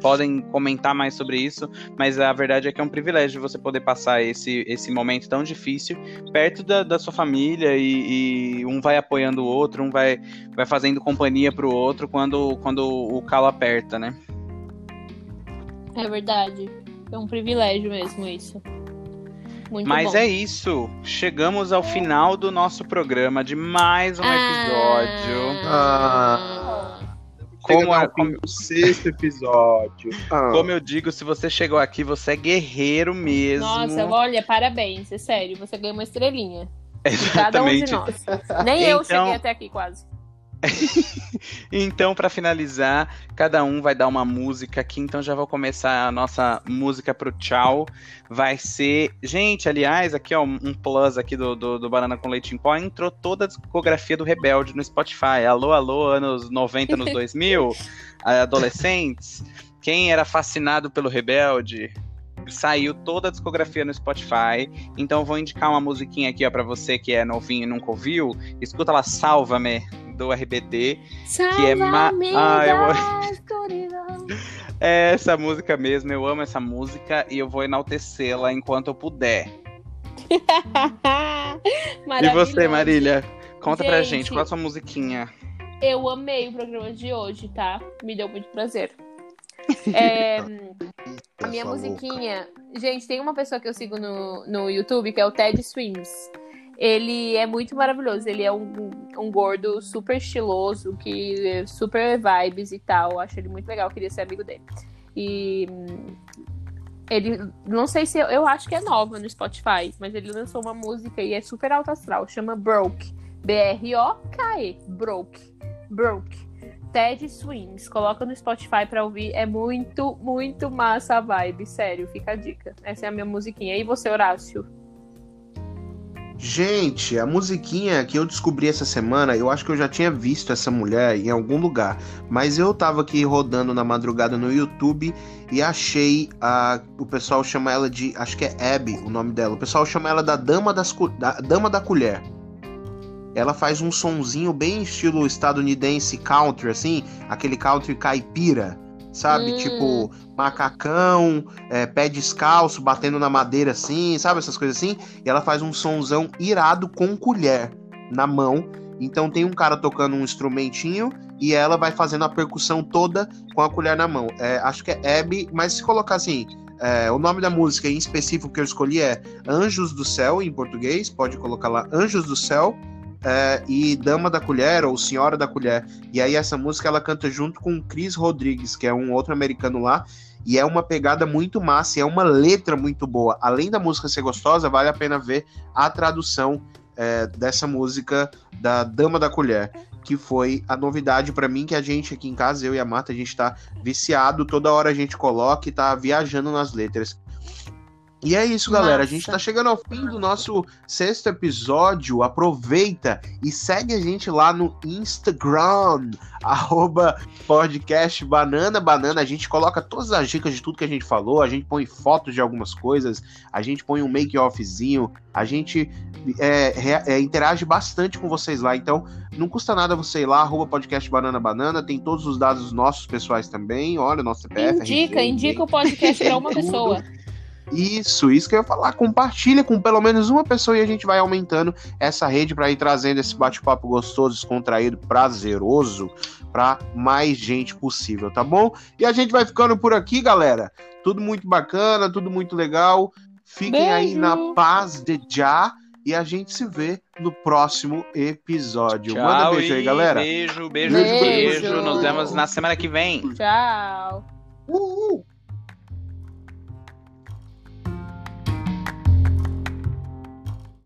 podem comentar mais sobre isso, mas a verdade é que é um privilégio você poder passar esse, esse momento tão difícil perto da, da sua família e, e um vai apoiando o outro, um vai, vai fazendo companhia pro outro quando, quando o calo aperta, né? É verdade. É um privilégio mesmo isso. Muito Mas bom. é isso. Chegamos ao final do nosso programa de mais um episódio. Ah. Como, a- ao fim do sexto episódio. Ah, como eu digo, se você chegou aqui, você é guerreiro mesmo. Nossa, olha, parabéns, é sério, você ganhou uma estrelinha. De cada um de Exatamente. nós. Nem eu Então- cheguei até aqui quase. Então, para finalizar, cada um vai dar uma música aqui. Então, já vou começar a nossa música pro tchau. Vai ser. Gente, aliás, aqui, ó, um plus aqui do, do, do Banana com Leite em Pó. Entrou toda a discografia do Rebelde no Spotify. Alô, alô, anos 90, anos 2000, adolescentes. Quem era fascinado pelo Rebelde? Saiu toda a discografia no Spotify. Então, vou indicar uma musiquinha aqui, ó, pra você que é novinho e nunca ouviu. Escuta lá, Salva-me, do RBD. Que é ma- Ah, eu-. É essa música mesmo, eu amo essa música e eu vou enaltecê-la enquanto eu puder. E você, Marília? Conta pra Gente. gente, qual a sua musiquinha? Eu amei o programa de hoje, tá? Me deu muito prazer. É, a minha Essa musiquinha. Gente, tem uma pessoa que eu sigo no, no YouTube que é o Ted Swims. Ele é muito maravilhoso. Ele é um, um gordo super estiloso, que é super vibes e tal. Acho ele muito legal. Queria ser amigo dele. E hum, ele, não sei se eu, eu acho que é nova no Spotify, mas ele lançou uma música e é super alto astral. Chama Broke. B-R-O-K-E. Broke. Broke. Ted Swims. Coloca no Spotify pra ouvir. É muito, muito massa a vibe. Sério, fica a dica. Essa é a minha musiquinha. E você, Horácio? Gente, a musiquinha que eu descobri essa semana, eu acho que eu já tinha visto essa mulher em algum lugar, mas eu tava aqui rodando na madrugada no YouTube e achei a o pessoal chama ela de, acho que é Abby, o nome dela. O pessoal chama ela da dama das da dama da colher. Ela faz um sonzinho bem estilo estadunidense country assim, aquele country caipira, sabe? Hum. Tipo macacão, é, pé descalço, batendo na madeira assim, sabe essas coisas assim? E ela faz um sonzão irado com colher na mão. Então tem um cara tocando um instrumentinho e ela vai fazendo a percussão toda com a colher na mão. É, acho que é Abby, mas se colocar assim, é, o nome da música em específico que eu escolhi é Anjos do Céu, em português, pode colocar lá Anjos do Céu. É, e Dama da Colher ou Senhora da Colher. E aí essa música ela canta junto com Chris Rodrigues, que é um outro americano lá, e é uma pegada muito massa, e é uma letra muito boa. Além da música ser gostosa, vale a pena ver a tradução é, dessa música da Dama da Colher, que foi a novidade pra mim que a gente aqui em casa, eu e a Marta, a gente tá viciado, toda hora a gente coloca e tá viajando nas letras. E é isso, galera. A gente tá chegando ao fim do nosso sexto episódio. Aproveita e segue a gente lá no Instagram, arroba podcast Banana Banana. A gente coloca todas as dicas de tudo que a gente falou. A gente põe fotos de algumas coisas. A gente põe um make-offzinho. A gente é, é, interage bastante com vocês lá. Então, não custa nada você ir lá, arroba podcast Banana Banana. Tem todos os dados nossos pessoais também. Olha, nosso CPF. indica, RG, indica o podcast pra uma pessoa. Isso, isso que eu ia falar. Compartilha com pelo menos uma pessoa e a gente vai aumentando essa rede para ir trazendo esse bate-papo gostoso, descontraído, prazeroso para mais gente possível, tá bom? E a gente vai ficando por aqui, galera. Tudo muito bacana, tudo muito legal. Fiquem aí Beijo. na paz de já e a gente se vê no próximo episódio. Manda Tchau beijo aí, galera. Beijo, beijo, Beijo. beijo. Nos vemos na semana que vem. Tchau. Uhul.